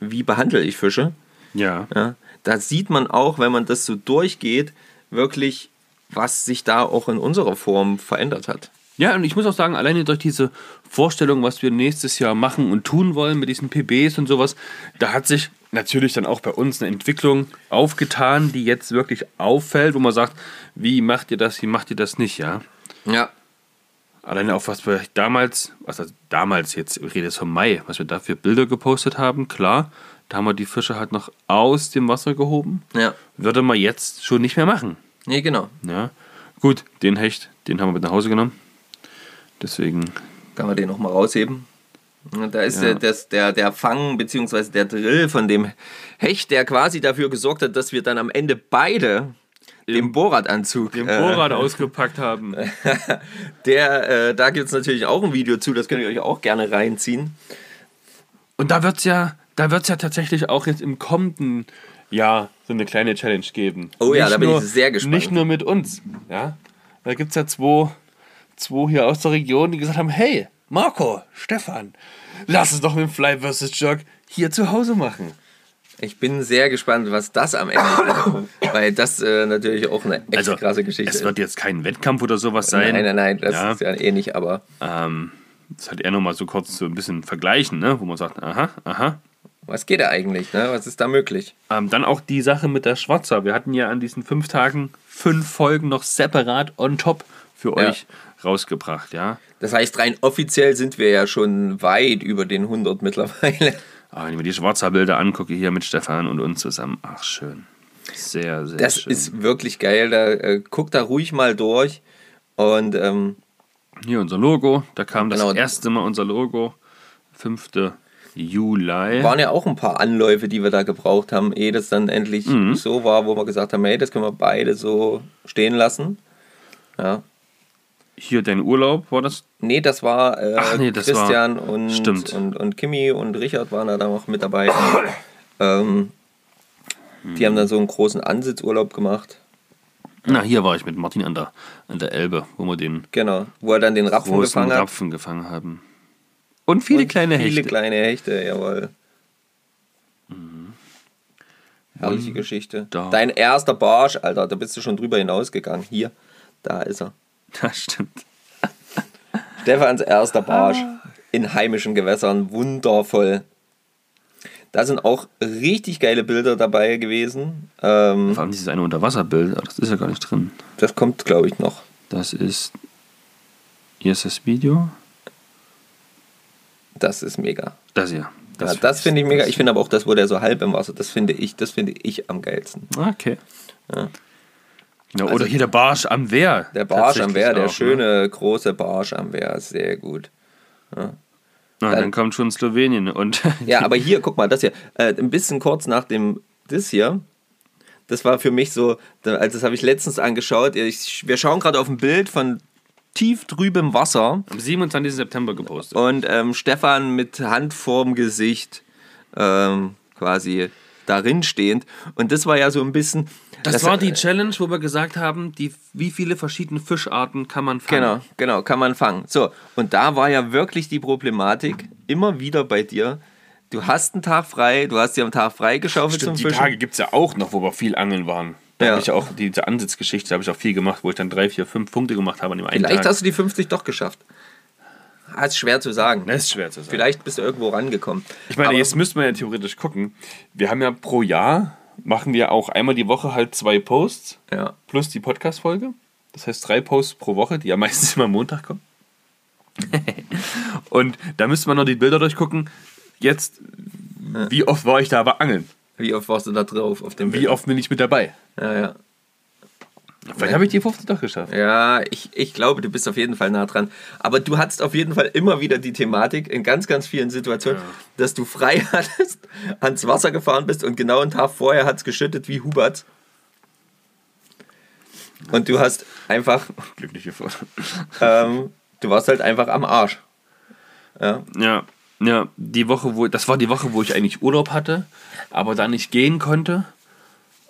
wie behandle ich Fische? Ja. Ja, da sieht man auch, wenn man das so durchgeht, wirklich, was sich da auch in unserer Form verändert hat. Ja, und ich muss auch sagen, alleine durch diese Vorstellung, was wir nächstes Jahr machen und tun wollen mit diesen PBs und sowas, da hat sich natürlich dann auch bei uns eine Entwicklung aufgetan, die jetzt wirklich auffällt, wo man sagt, wie macht ihr das, wie macht ihr das nicht, ja? Ja. Alleine auch, was wir damals, was also damals jetzt, ich rede jetzt vom Mai, was wir da für Bilder gepostet haben, klar, da haben wir die Fische halt noch aus dem Wasser gehoben. Ja. Würde man jetzt schon nicht mehr machen. Nee, genau. Ja. Gut, den Hecht, den haben wir mit nach Hause genommen. Deswegen, Kann man den nochmal rausheben? Da ist Ja. der, das, der, der Fang bzw. der Drill von dem Hecht, der quasi dafür gesorgt hat, dass wir dann am Ende beide den Bohrradanzug. den äh, Bohrrad ausgepackt haben. [LAUGHS] Der, äh, da gibt es natürlich auch ein Video zu, das könnt ihr euch auch gerne reinziehen. Und da wird es ja, da wird's ja tatsächlich auch jetzt im kommenden Jahr so eine kleine Challenge geben. Oh ja, Nicht da bin ich nur- sehr gespannt. Nicht nur mit uns. Ja? Da gibt es ja zwei, zwei hier aus der Region, die gesagt haben: Hey, Marco, Stefan, lass uns doch mit dem Fly vs. Jerk hier zu Hause machen. Ich bin sehr gespannt, was das am Ende ist. [COUGHS] Weil das äh, natürlich auch eine echt Also, krasse Geschichte Es ist. wird jetzt kein Wettkampf oder sowas sein. Nein, nein, nein, das Ja. ist ja eh nicht, aber Ähm, das hat er nochmal so kurz so ein bisschen vergleichen, ne? wo man sagt: Aha, aha. was geht da eigentlich? Ne? Was ist da möglich? Ähm, dann auch die Sache mit der Schwarzer. Wir hatten ja an diesen fünf Tagen fünf Folgen noch separat on top für Ja. euch rausgebracht, ja. Das heißt, rein offiziell sind wir ja schon weit über den 100 mittlerweile. Aber wenn ich mir die Schwarzer Bilder angucke, hier mit Stefan und uns zusammen, ach schön. Sehr, sehr Das schön. ist wirklich geil. Da, äh, guckt da ruhig mal durch. Und ähm, hier unser Logo, da kam das Genau. erste Mal unser Logo, 5. Juli. waren ja auch ein paar Anläufe, die wir da gebraucht haben, ehe das dann endlich Mhm. so war, wo wir gesagt haben, hey, das können wir beide so stehen lassen. Ja. Hier dein Urlaub, war das? Nee, das war äh, Ach nee, das Christian war- und, stimmt. und, und Kimi und Richard waren da dann noch mit dabei. ähm, die haben dann so einen großen Ansitzurlaub gemacht. Na, hier war ich mit Martin an der, an der Elbe, wo wir den Genau, wo er dann den Rapfen gefangen hat. Rapfen gefangen haben. Und viele Und kleine Viele Hechte. kleine Hechte, jawohl. Herrliche Geschichte. da. Dein erster Barsch, Alter, da bist du schon drüber hinausgegangen. Hier, da ist er. [LAUGHS] Das stimmt. Stefans erster Barsch Ah. in heimischen Gewässern, wundervoll. Da sind auch richtig geile Bilder dabei gewesen. Ähm, Vor allem dieses eine Unterwasserbild, das ist ja gar nicht drin. das kommt, glaube ich, noch. Das ist. Hier ist das Video. Das ist mega. Das hier. Das, ja, das finde ich mega. Ich finde aber auch das, wo der so halb im Wasser, das finde ich, das finde ich am geilsten. Okay. Ja. Ja, oder Also- hier der Barsch am Wehr. Der Barsch am Wehr, der auch, ne? schöne große Barsch am Wehr, sehr gut. Na, dann kommt schon Slowenien und. [LAUGHS] Ja, aber hier, guck mal, das hier, äh, ein bisschen kurz nach dem, das hier, das war für mich so, also das habe ich letztens angeschaut, ich, wir schauen gerade auf ein Bild von tief drüben Wasser am 27. September gepostet. und ähm, Stefan mit Hand vorm Gesicht ähm, quasi darin stehend und das war ja so ein bisschen... Das, war die Challenge, wo wir gesagt haben, die, wie viele verschiedene Fischarten kann man fangen. Genau, genau, kann man fangen. So, und da war ja wirklich die Problematik immer wieder bei dir. Du hast einen Tag frei, du hast dir am Tag frei geschaufelt Stimmt, die zum Fischen. Tage gibt es ja auch noch, wo wir viel angeln waren. Da Ja. habe ich auch diese Ansitzgeschichte, habe ich auch viel gemacht, wo ich dann drei, vier, fünf Punkte gemacht habe an dem einen Vielleicht Tag. hast du die 50 doch geschafft. Ah, ist schwer zu sagen. Das ist schwer zu sagen. Vielleicht bist du irgendwo rangekommen. Ich meine, Aber- jetzt müsste man ja theoretisch gucken. Wir haben ja pro Jahr, machen wir auch einmal die Woche halt zwei Posts Ja. plus die Podcast-Folge. Das heißt drei Posts pro Woche, die ja [LAUGHS] meistens immer am Montag kommen. [LAUGHS] Und da müsste man noch die Bilder durchgucken. Jetzt, wie oft war ich da aber angeln? Wie oft warst du da drauf auf dem Wie Bild? oft bin ich mit dabei? Ja, ja. Vielleicht habe ich die 50 doch geschafft. Ja, ich, ich glaube, du bist auf jeden Fall nah dran. Aber du hattest auf jeden Fall immer wieder die Thematik in ganz, ganz vielen Situationen, dass du frei [LAUGHS] hattest, ans Wasser gefahren bist und genau einen Tag vorher hat es geschüttet wie Hubert. Und du hast einfach, [LAUGHS] Glückliche Vor. ähm, du warst halt einfach am Arsch. Ja, Ja, ja, die Woche, wo, das war die Woche, wo ich eigentlich Urlaub hatte, aber dann nicht gehen konnte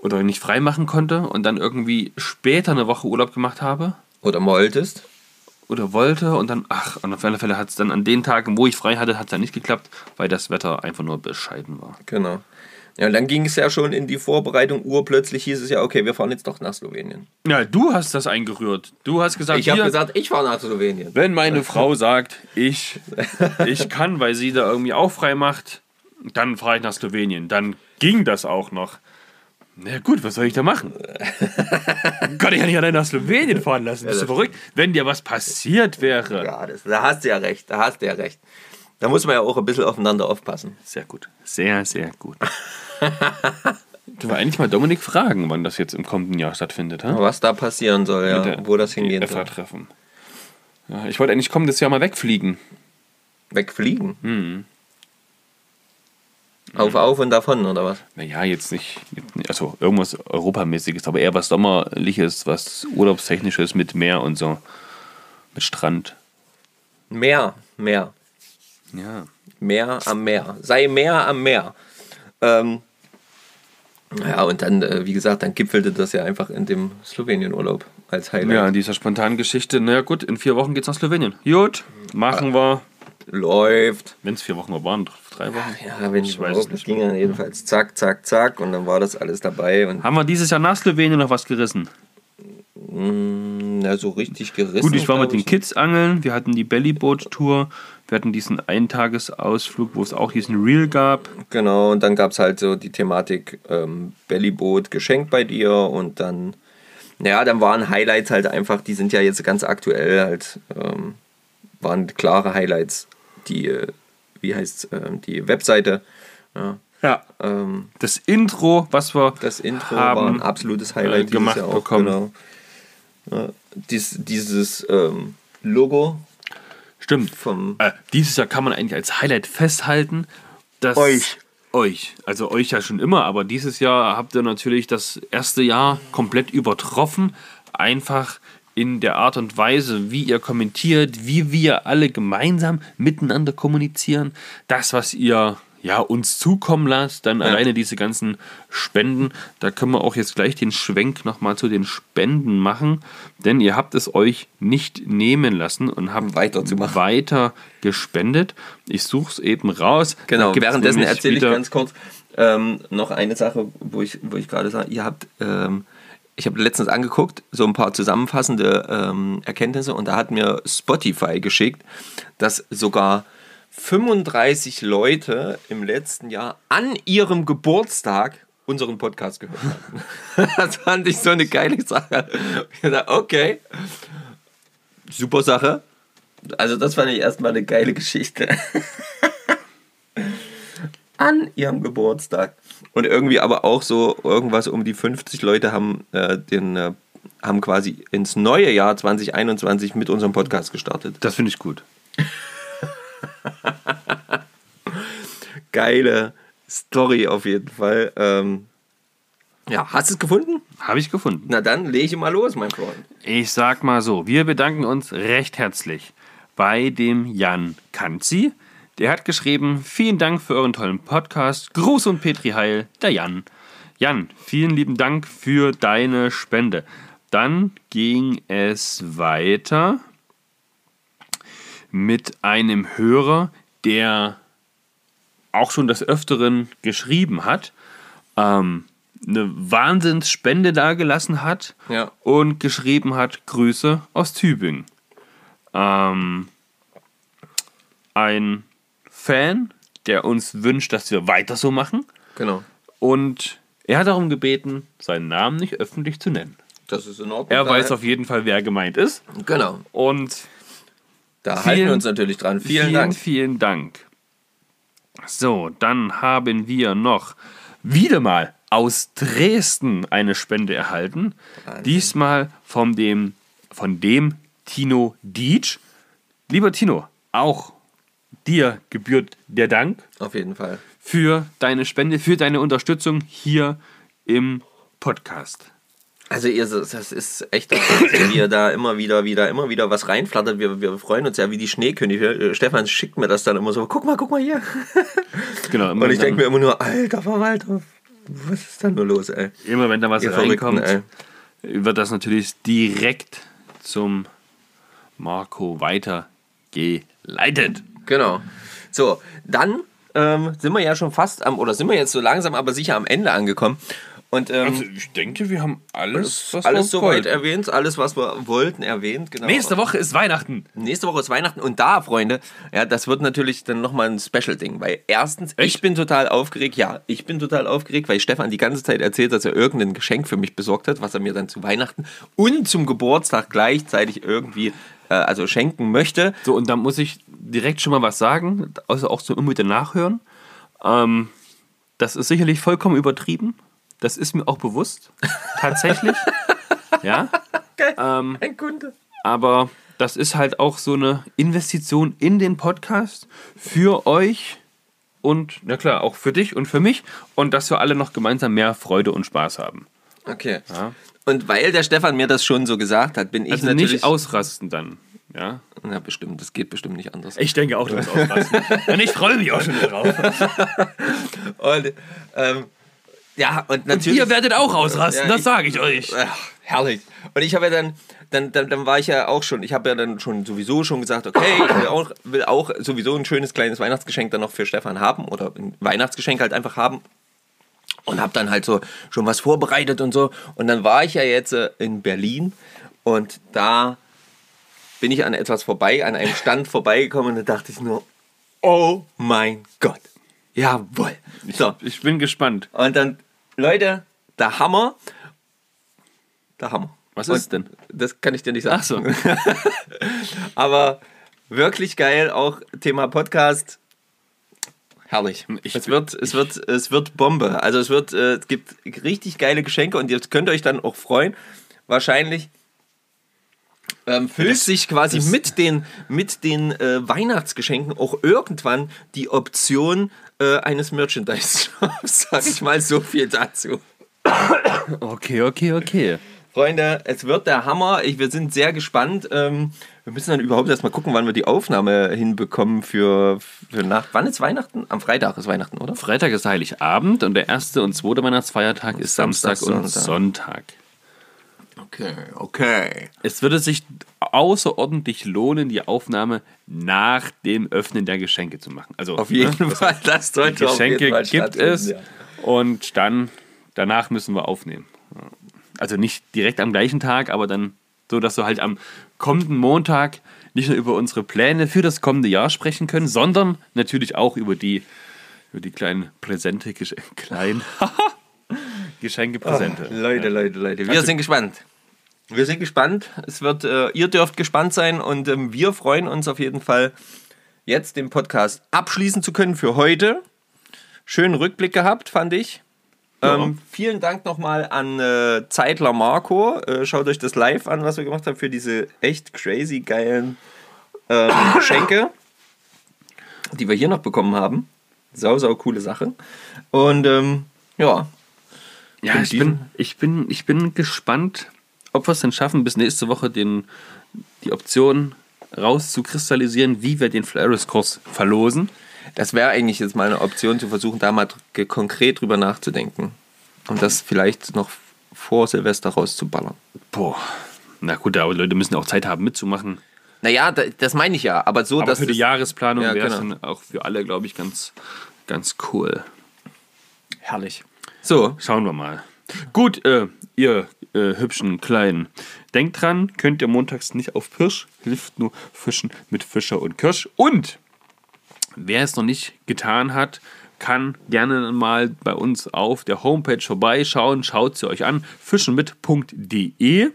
oder nicht frei machen konnte und dann irgendwie später eine Woche Urlaub gemacht habe oder wolltest. oder wollte und dann, ach, und auf alle Fälle hat es dann an den Tagen, wo ich frei hatte, hat es dann nicht geklappt, weil das Wetter einfach nur bescheiden war. Genau. Ja, und dann ging es ja schon in die Vorbereitung. Urplötzlich hieß es ja, okay, wir fahren jetzt doch nach Slowenien. Ja, du hast das eingerührt. Du hast gesagt, Ich habe gesagt, ich fahre nach Slowenien. wenn meine Frau sagt, ich, [LAUGHS] ich kann, weil sie da irgendwie auch frei macht, dann fahre ich nach Slowenien. Dann ging das auch noch. Na gut, was soll ich da machen? [LAUGHS] kann ich ja nicht allein nach Slowenien fahren lassen. Bist du das verrückt? Wenn dir was passiert wäre. Ja, das, da hast du ja recht, da hast du ja recht. Da muss man ja auch ein bisschen aufeinander aufpassen. Sehr gut. Sehr, sehr gut. du war eigentlich mal Dominik fragen, wann das jetzt im kommenden Jahr stattfindet. hä? Was da passieren soll, ja, Der- wo das hingehen soll. FA-Treffen. Ja, ich wollte eigentlich kommendes Jahr mal wegfliegen. Wegfliegen. Hm. Auf, auf und davon, oder was? Naja, jetzt nicht, also irgendwas Europamäßiges, aber eher was Sommerliches, was Urlaubstechnisches mit Meer und so. Mit Strand. Meer, Meer. Ja. Meer am Meer. Sei mehr am Meer. Ähm, ja, und dann, äh, wie gesagt, dann gipfelte das ja einfach in dem Slowenien-Urlaub als Highlight. Ja, in dieser spontanen Geschichte, naja gut, in vier Wochen geht's nach Slowenien. Gut, machen wir. Läuft. Wenn es vier Wochen waren, drei Wochen. Ja, wenn ich weiß es nicht. ging dann jedenfalls zack, zack, zack und dann war das alles dabei Haben wir dieses Jahr nach Slowenien noch was gerissen? mh, na, so richtig gerissen. Gut, ich war mit den Kids angeln, wir hatten die Bellyboat-Tour, wir hatten diesen Eintagesausflug, wo es auch diesen Reel gab. Genau, und dann gab es halt so die Thematik ähm, Bellyboot geschenkt bei dir und dann, ja, dann waren Highlights halt einfach, die sind ja jetzt ganz aktuell halt, ähm, waren klare Highlights, die, äh, wie heißt ähm, die Webseite, ja, Ja. ähm, Das Intro, was wir das Intro haben, war ein absolutes Highlight äh, gemacht Jahr auch, bekommen. Genau. Ja, dies, dieses ähm, Logo Stimmt. vom Äh, dieses Jahr kann man eigentlich als Highlight festhalten, dass Euch. euch, also euch ja schon immer, aber dieses Jahr habt ihr natürlich das erste Jahr komplett übertroffen, einfach in der Art und Weise, wie ihr kommentiert, wie wir alle gemeinsam miteinander kommunizieren, das, was ihr ja, uns zukommen lasst, dann alleine diese ganzen Spenden, da können wir auch jetzt gleich den Schwenk nochmal zu den Spenden machen, denn ihr habt es euch nicht nehmen lassen und habt Weiterzumachen. weiter gespendet. Ich suche es eben raus. Genau, währenddessen erzähle ich ganz kurz ähm, noch eine Sache, wo ich, wo ich gerade sage, ihr habt, ähm, ich habe letztens angeguckt, so ein paar zusammenfassende ähm, Erkenntnisse und da hat mir Spotify geschickt, dass sogar 35 Leute im letzten Jahr an ihrem Geburtstag unseren Podcast gehört haben. [LAUGHS] das fand ich so eine geile Sache. Ich dachte, okay, super Sache. Also das fand ich erstmal eine geile Geschichte [LAUGHS] an ihrem Geburtstag. Und irgendwie aber auch so irgendwas um die 50 Leute haben äh, den äh, haben quasi ins neue Jahr 2021 mit unserem Podcast gestartet. Das finde ich gut. [LAUGHS] Geile Story auf jeden Fall. Ähm, ja, hast du es gefunden? Habe ich gefunden. Na dann lege mal los, mein Freund. Ich sag mal so, wir bedanken uns recht herzlich bei dem Jan Kanzi. Der hat geschrieben, vielen Dank für euren tollen Podcast. Gruß und Petri Heil, der Jan. Jan, vielen lieben Dank für deine Spende. Dann ging es weiter mit einem Hörer, der auch schon des Öfteren geschrieben hat, ähm, eine Wahnsinnsspende dagelassen hat Ja. und geschrieben hat, Grüße aus Tübingen. Ähm, ein Fan, der uns wünscht, dass wir weiter so machen. Genau. Und er hat darum gebeten, seinen Namen nicht öffentlich zu nennen. Das ist in Ordnung. Er weiß auf jeden Fall, wer gemeint ist. Genau. Und Da Vielen- halten wir uns natürlich dran. Vielen, vielen, Dank. vielen Dank. So, dann haben wir noch wieder mal aus Dresden eine Spende erhalten. Wahnsinn. Diesmal von dem, von dem Tino Dietsch. Lieber Tino, auch dir gebührt der Dank Auf jeden Fall. für deine Spende, für deine Unterstützung hier im Podcast. Also ihr, das ist echt, wie ihr da immer wieder, wieder, immer wieder was reinflattert. Wir, wir freuen uns ja wie die Schneekönige. Äh, Stefan schickt mir das dann immer so, guck mal, guck mal hier. [LAUGHS] Genau, Und ich denke mir immer nur, alter Verwalter, was ist da nur los, ey? immer wenn da was Ihr reinkommt, ey. wird das natürlich direkt zum Marco weitergeleitet. Genau. So, dann ähm, sind wir ja schon fast am, oder sind wir jetzt so langsam, aber sicher am Ende angekommen. Und ähm, Also, ich denke, wir haben alles, was alles wir soweit wollten. erwähnt, alles, was wir wollten, erwähnt. Genau. Nächste Woche ist Weihnachten. Nächste Woche ist Weihnachten und da, Freunde, ja, das wird natürlich dann nochmal ein Special-Ding, weil erstens, Echt? ich bin total aufgeregt, ja, ich bin total aufgeregt, weil Stefan die ganze Zeit erzählt, dass er irgendein Geschenk für mich besorgt hat, was er mir dann zu Weihnachten und zum Geburtstag gleichzeitig irgendwie, äh, also schenken möchte. So, und da muss ich direkt schon mal was sagen, also auch so immer wieder nachhören. Ähm, das ist sicherlich vollkommen übertrieben. Das ist mir auch bewusst. Tatsächlich. [LAUGHS] ja. Ähm, Ein Kunde. aber das ist halt auch so eine Investition in den Podcast für euch und, na klar, auch für dich und für mich und dass wir alle noch gemeinsam mehr Freude und Spaß haben. Okay. Und weil der Stefan mir das schon so gesagt hat, bin ich Also natürlich... nicht ausrasten dann. Ja. Ja, bestimmt, das geht bestimmt nicht anders. Ich denke auch, du wirst ausrasten. und ich freue mich auch schon drauf. [LAUGHS] Und, ähm, ja, und natürlich... Ihr werdet auch ausrasten, Ja, das sage ich euch. Ach, herrlich. Und ich habe ja dann, dann, dann, dann war ich ja auch schon, ich habe ja dann schon sowieso schon gesagt, okay, ich will auch, will auch sowieso ein schönes kleines Weihnachtsgeschenk dann noch für Stefan haben oder ein Weihnachtsgeschenk halt einfach haben. Und habe dann halt so schon was vorbereitet und so. Und dann war ich ja jetzt äh, in Berlin und da bin ich an etwas vorbei, an einem Stand vorbeigekommen und da dachte ich nur, oh mein Gott. Jawohl. So, Ich bin gespannt. und dann, Leute, der Hammer. Der Hammer. Was Und ist denn? Das kann ich dir nicht sagen. Ach so. [LAUGHS] Aber wirklich geil, auch Thema Podcast. Herrlich. Ich- es, wird, es, wird, es wird Bombe. Also es wird, äh, es gibt richtig geile Geschenke und ihr könnt euch dann auch freuen. Wahrscheinlich ähm, füllt sich quasi das- mit den, mit den äh, Weihnachtsgeschenken auch irgendwann die Option äh, eines Merchandise-Shops. [LAUGHS] Sag ich mal so viel dazu. Okay, okay, okay. Freunde, es wird der Hammer. Ich, wir sind sehr gespannt. Ähm, wir müssen dann überhaupt erstmal gucken, wann wir die Aufnahme hinbekommen für, für Nacht. Wann ist Weihnachten? Am Freitag ist Weihnachten, oder? Freitag ist Heiligabend und der erste und zweite Weihnachtsfeiertag ist Samstag, Samstag, und Sonntag. Okay, okay. Es würde sich außerordentlich lohnen, die Aufnahme nach dem Öffnen der Geschenke zu machen. Also Auf jeden ne, Fall, das sollte auf jeden Geschenke Fall gibt es ja. und dann danach müssen wir aufnehmen. Also nicht direkt am gleichen Tag, aber dann so, dass wir halt am kommenden Montag nicht nur über unsere Pläne für das kommende Jahr sprechen können, sondern natürlich auch über die, über die kleinen Präsente, [LAUGHS] kleinen [LAUGHS] Geschenke, Präsente. Leute, Leute, Leute. Wir sind gespannt. Wir sind gespannt. Es wird, äh, ihr dürft gespannt sein und ähm, wir freuen uns auf jeden Fall, jetzt den Podcast abschließen zu können für heute. Schönen Rückblick gehabt, fand ich. Ähm, vielen Dank nochmal an äh, Zeitler Marco. Äh, schaut euch das live an, was wir gemacht haben für diese echt crazy geilen ähm, [COUGHS] Geschenke, die wir hier noch bekommen haben. Sau, sau coole Sache. Und ähm, ja, Ja, ich bin, ich, bin, ich bin gespannt, ob wir es denn schaffen, bis nächste Woche den, die Option rauszukristallisieren, wie wir den Flaris-Kurs verlosen. Das wäre eigentlich jetzt mal eine Option, zu versuchen, da mal konkret drüber nachzudenken. Und das vielleicht noch vor Silvester rauszuballern. Boah. Na gut, aber Leute müssen auch Zeit haben mitzumachen. Naja, da, das meine ich ja. Aber so, Aber dass für die es- Jahresplanung Ja, wäre es genau. dann auch für alle, glaube ich, ganz, ganz cool. Herrlich. So, Schauen wir mal. Gut, äh, ihr äh, hübschen Kleinen. Denkt dran, könnt ihr montags nicht auf Pirsch, hilft nur Fischen mit Fischer und Kirsch. Und Wer es noch nicht getan hat, kann gerne mal bei uns auf der Homepage vorbeischauen. Schaut sie euch an. fischenmit.de.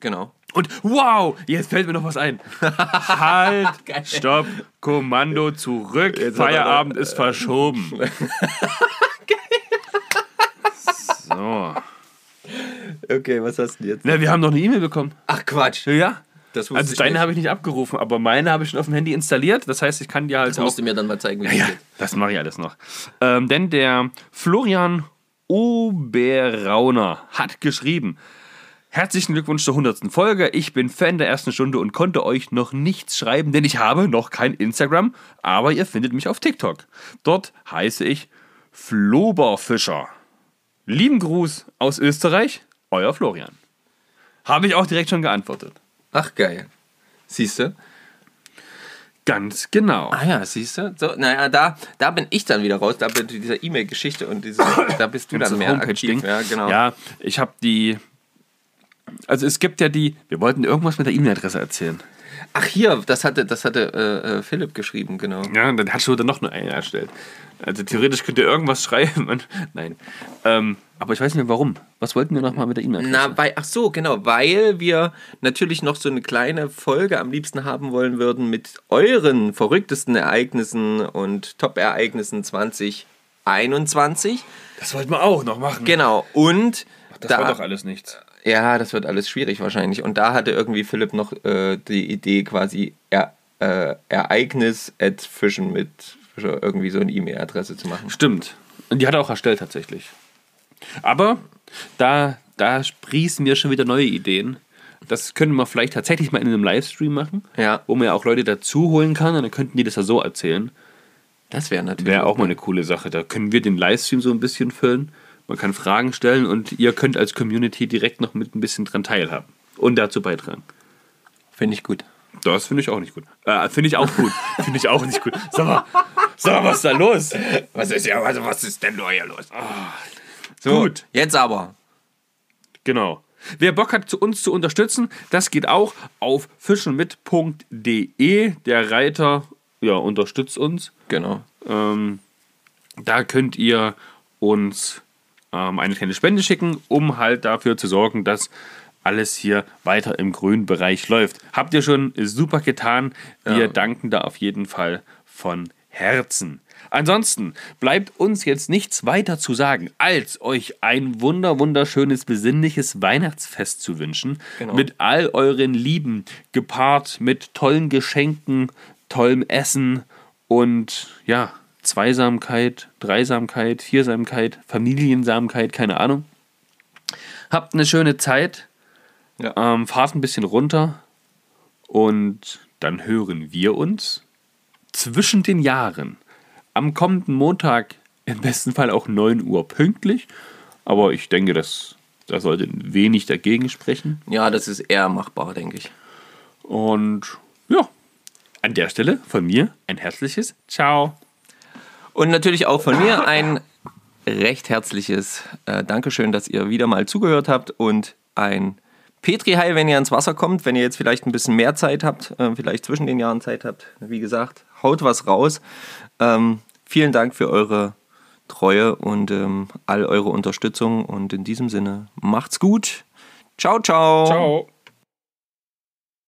Genau. Und wow, jetzt fällt mir noch was ein. halt, [LAUGHS] stopp, Kommando zurück. Jetzt hat er Feierabend ist verschoben. [LAUGHS] so. Okay, was hast du denn jetzt? Na, wir haben noch eine E-Mail bekommen. Ach Quatsch. Ja. Das wusste Also ich deine habe ich nicht abgerufen, aber meine habe ich schon auf dem Handy installiert. Das heißt, ich kann dir halt Das auch musst du mir dann mal zeigen, wie Ja, das ja, geht. das mache ich alles noch. Ähm, denn der Florian Oberrauner hat geschrieben: Herzlichen Glückwunsch zur 100. Folge. Ich bin Fan der ersten Stunde und konnte euch noch nichts schreiben, denn ich habe noch kein Instagram, aber ihr findet mich auf TikTok. Dort heiße ich Floberfischer. Lieben Gruß aus Österreich, euer Florian. Habe ich auch direkt schon geantwortet. Ach, geil. Siehst du? Ganz genau. Ah ja, siehst du? So, naja, da, da bin ich dann wieder raus. Da bin ich dieser E-Mail-Geschichte und diese, da bist du dann mehr aktiv. Ja, genau. Ja, ich habe die. Also es gibt ja die. Wir wollten irgendwas mit der E-Mail-Adresse erzählen. Ach hier, das hatte, das hatte äh, äh, Philipp geschrieben, genau. Ja, dann hat schon noch eine erstellt. Also theoretisch könnt ihr irgendwas [LAUGHS] schreiben. Nein. Ähm, aber ich weiß nicht mehr warum. Was wollten wir nochmal mit der E-Mail-Adresse? Na, weil, ach so, genau, weil wir natürlich noch so eine kleine Folge am liebsten haben wollen würden mit euren verrücktesten Ereignissen und Top-Ereignissen 2021. Das wollten wir auch noch machen. Genau, und Das da, war doch alles nichts. Ja, das wird alles schwierig wahrscheinlich. Und da hatte irgendwie Philipp noch äh, die Idee quasi er, äh, Ereignis at Fischen mit irgendwie so eine E-Mail-Adresse zu machen. Stimmt. Und die hat er auch erstellt tatsächlich. Aber da, da sprießen mir schon wieder neue Ideen. Das können wir vielleicht tatsächlich mal in einem Livestream machen, Ja. wo man ja auch Leute dazu holen kann und dann könnten die das ja so erzählen. Das wäre natürlich. Wäre auch mal eine coole Sache. Da können wir den Livestream so ein bisschen füllen. Man kann Fragen stellen und ihr könnt als Community direkt noch mit ein bisschen dran teilhaben und dazu beitragen. Finde ich gut. Das finde ich auch nicht gut. Äh, finde ich auch gut. [LAUGHS] finde ich auch nicht gut. Sag mal, sag mal, was ist da los? Was ist ja, also was ist denn da hier los? So, Gut. Jetzt aber. Genau. Wer Bock hat, zu uns zu unterstützen, das geht auch auf fischenmit.de. Der Reiter ja, unterstützt uns. Genau. Ähm, da könnt ihr uns ähm, eine kleine Spende schicken, um halt dafür zu sorgen, dass alles hier weiter im grünen Bereich läuft. Habt ihr schon super getan. Wir Ja. danken da auf jeden Fall von Herzen. Ansonsten bleibt uns jetzt nichts weiter zu sagen, als euch ein wunder wunderschönes besinnliches Weihnachtsfest zu wünschen. Genau. Mit all euren Lieben, gepaart mit tollen Geschenken, tollem Essen und ja, Zweisamkeit, Dreisamkeit, Viersamkeit, Familiensamkeit, keine Ahnung. Habt eine schöne Zeit, Ja. ähm, fahrt ein bisschen runter und dann hören wir uns zwischen den Jahren am kommenden Montag im besten Fall auch 9 Uhr pünktlich. Aber ich denke, das, da sollte wenig dagegen sprechen. Ja, das ist eher machbar, denke ich. Und ja, an der Stelle von mir ein herzliches Ciao. Und natürlich auch von mir ein recht herzliches äh, Dankeschön, dass ihr wieder mal zugehört habt und ein Petri-Heil, wenn ihr ans Wasser kommt, wenn ihr jetzt vielleicht ein bisschen mehr Zeit habt, äh, vielleicht zwischen den Jahren Zeit habt. Wie gesagt, haut was raus. Ähm, vielen Dank für eure Treue und ähm, all eure Unterstützung und in diesem Sinne macht's gut. Ciao, ciao. Ciao.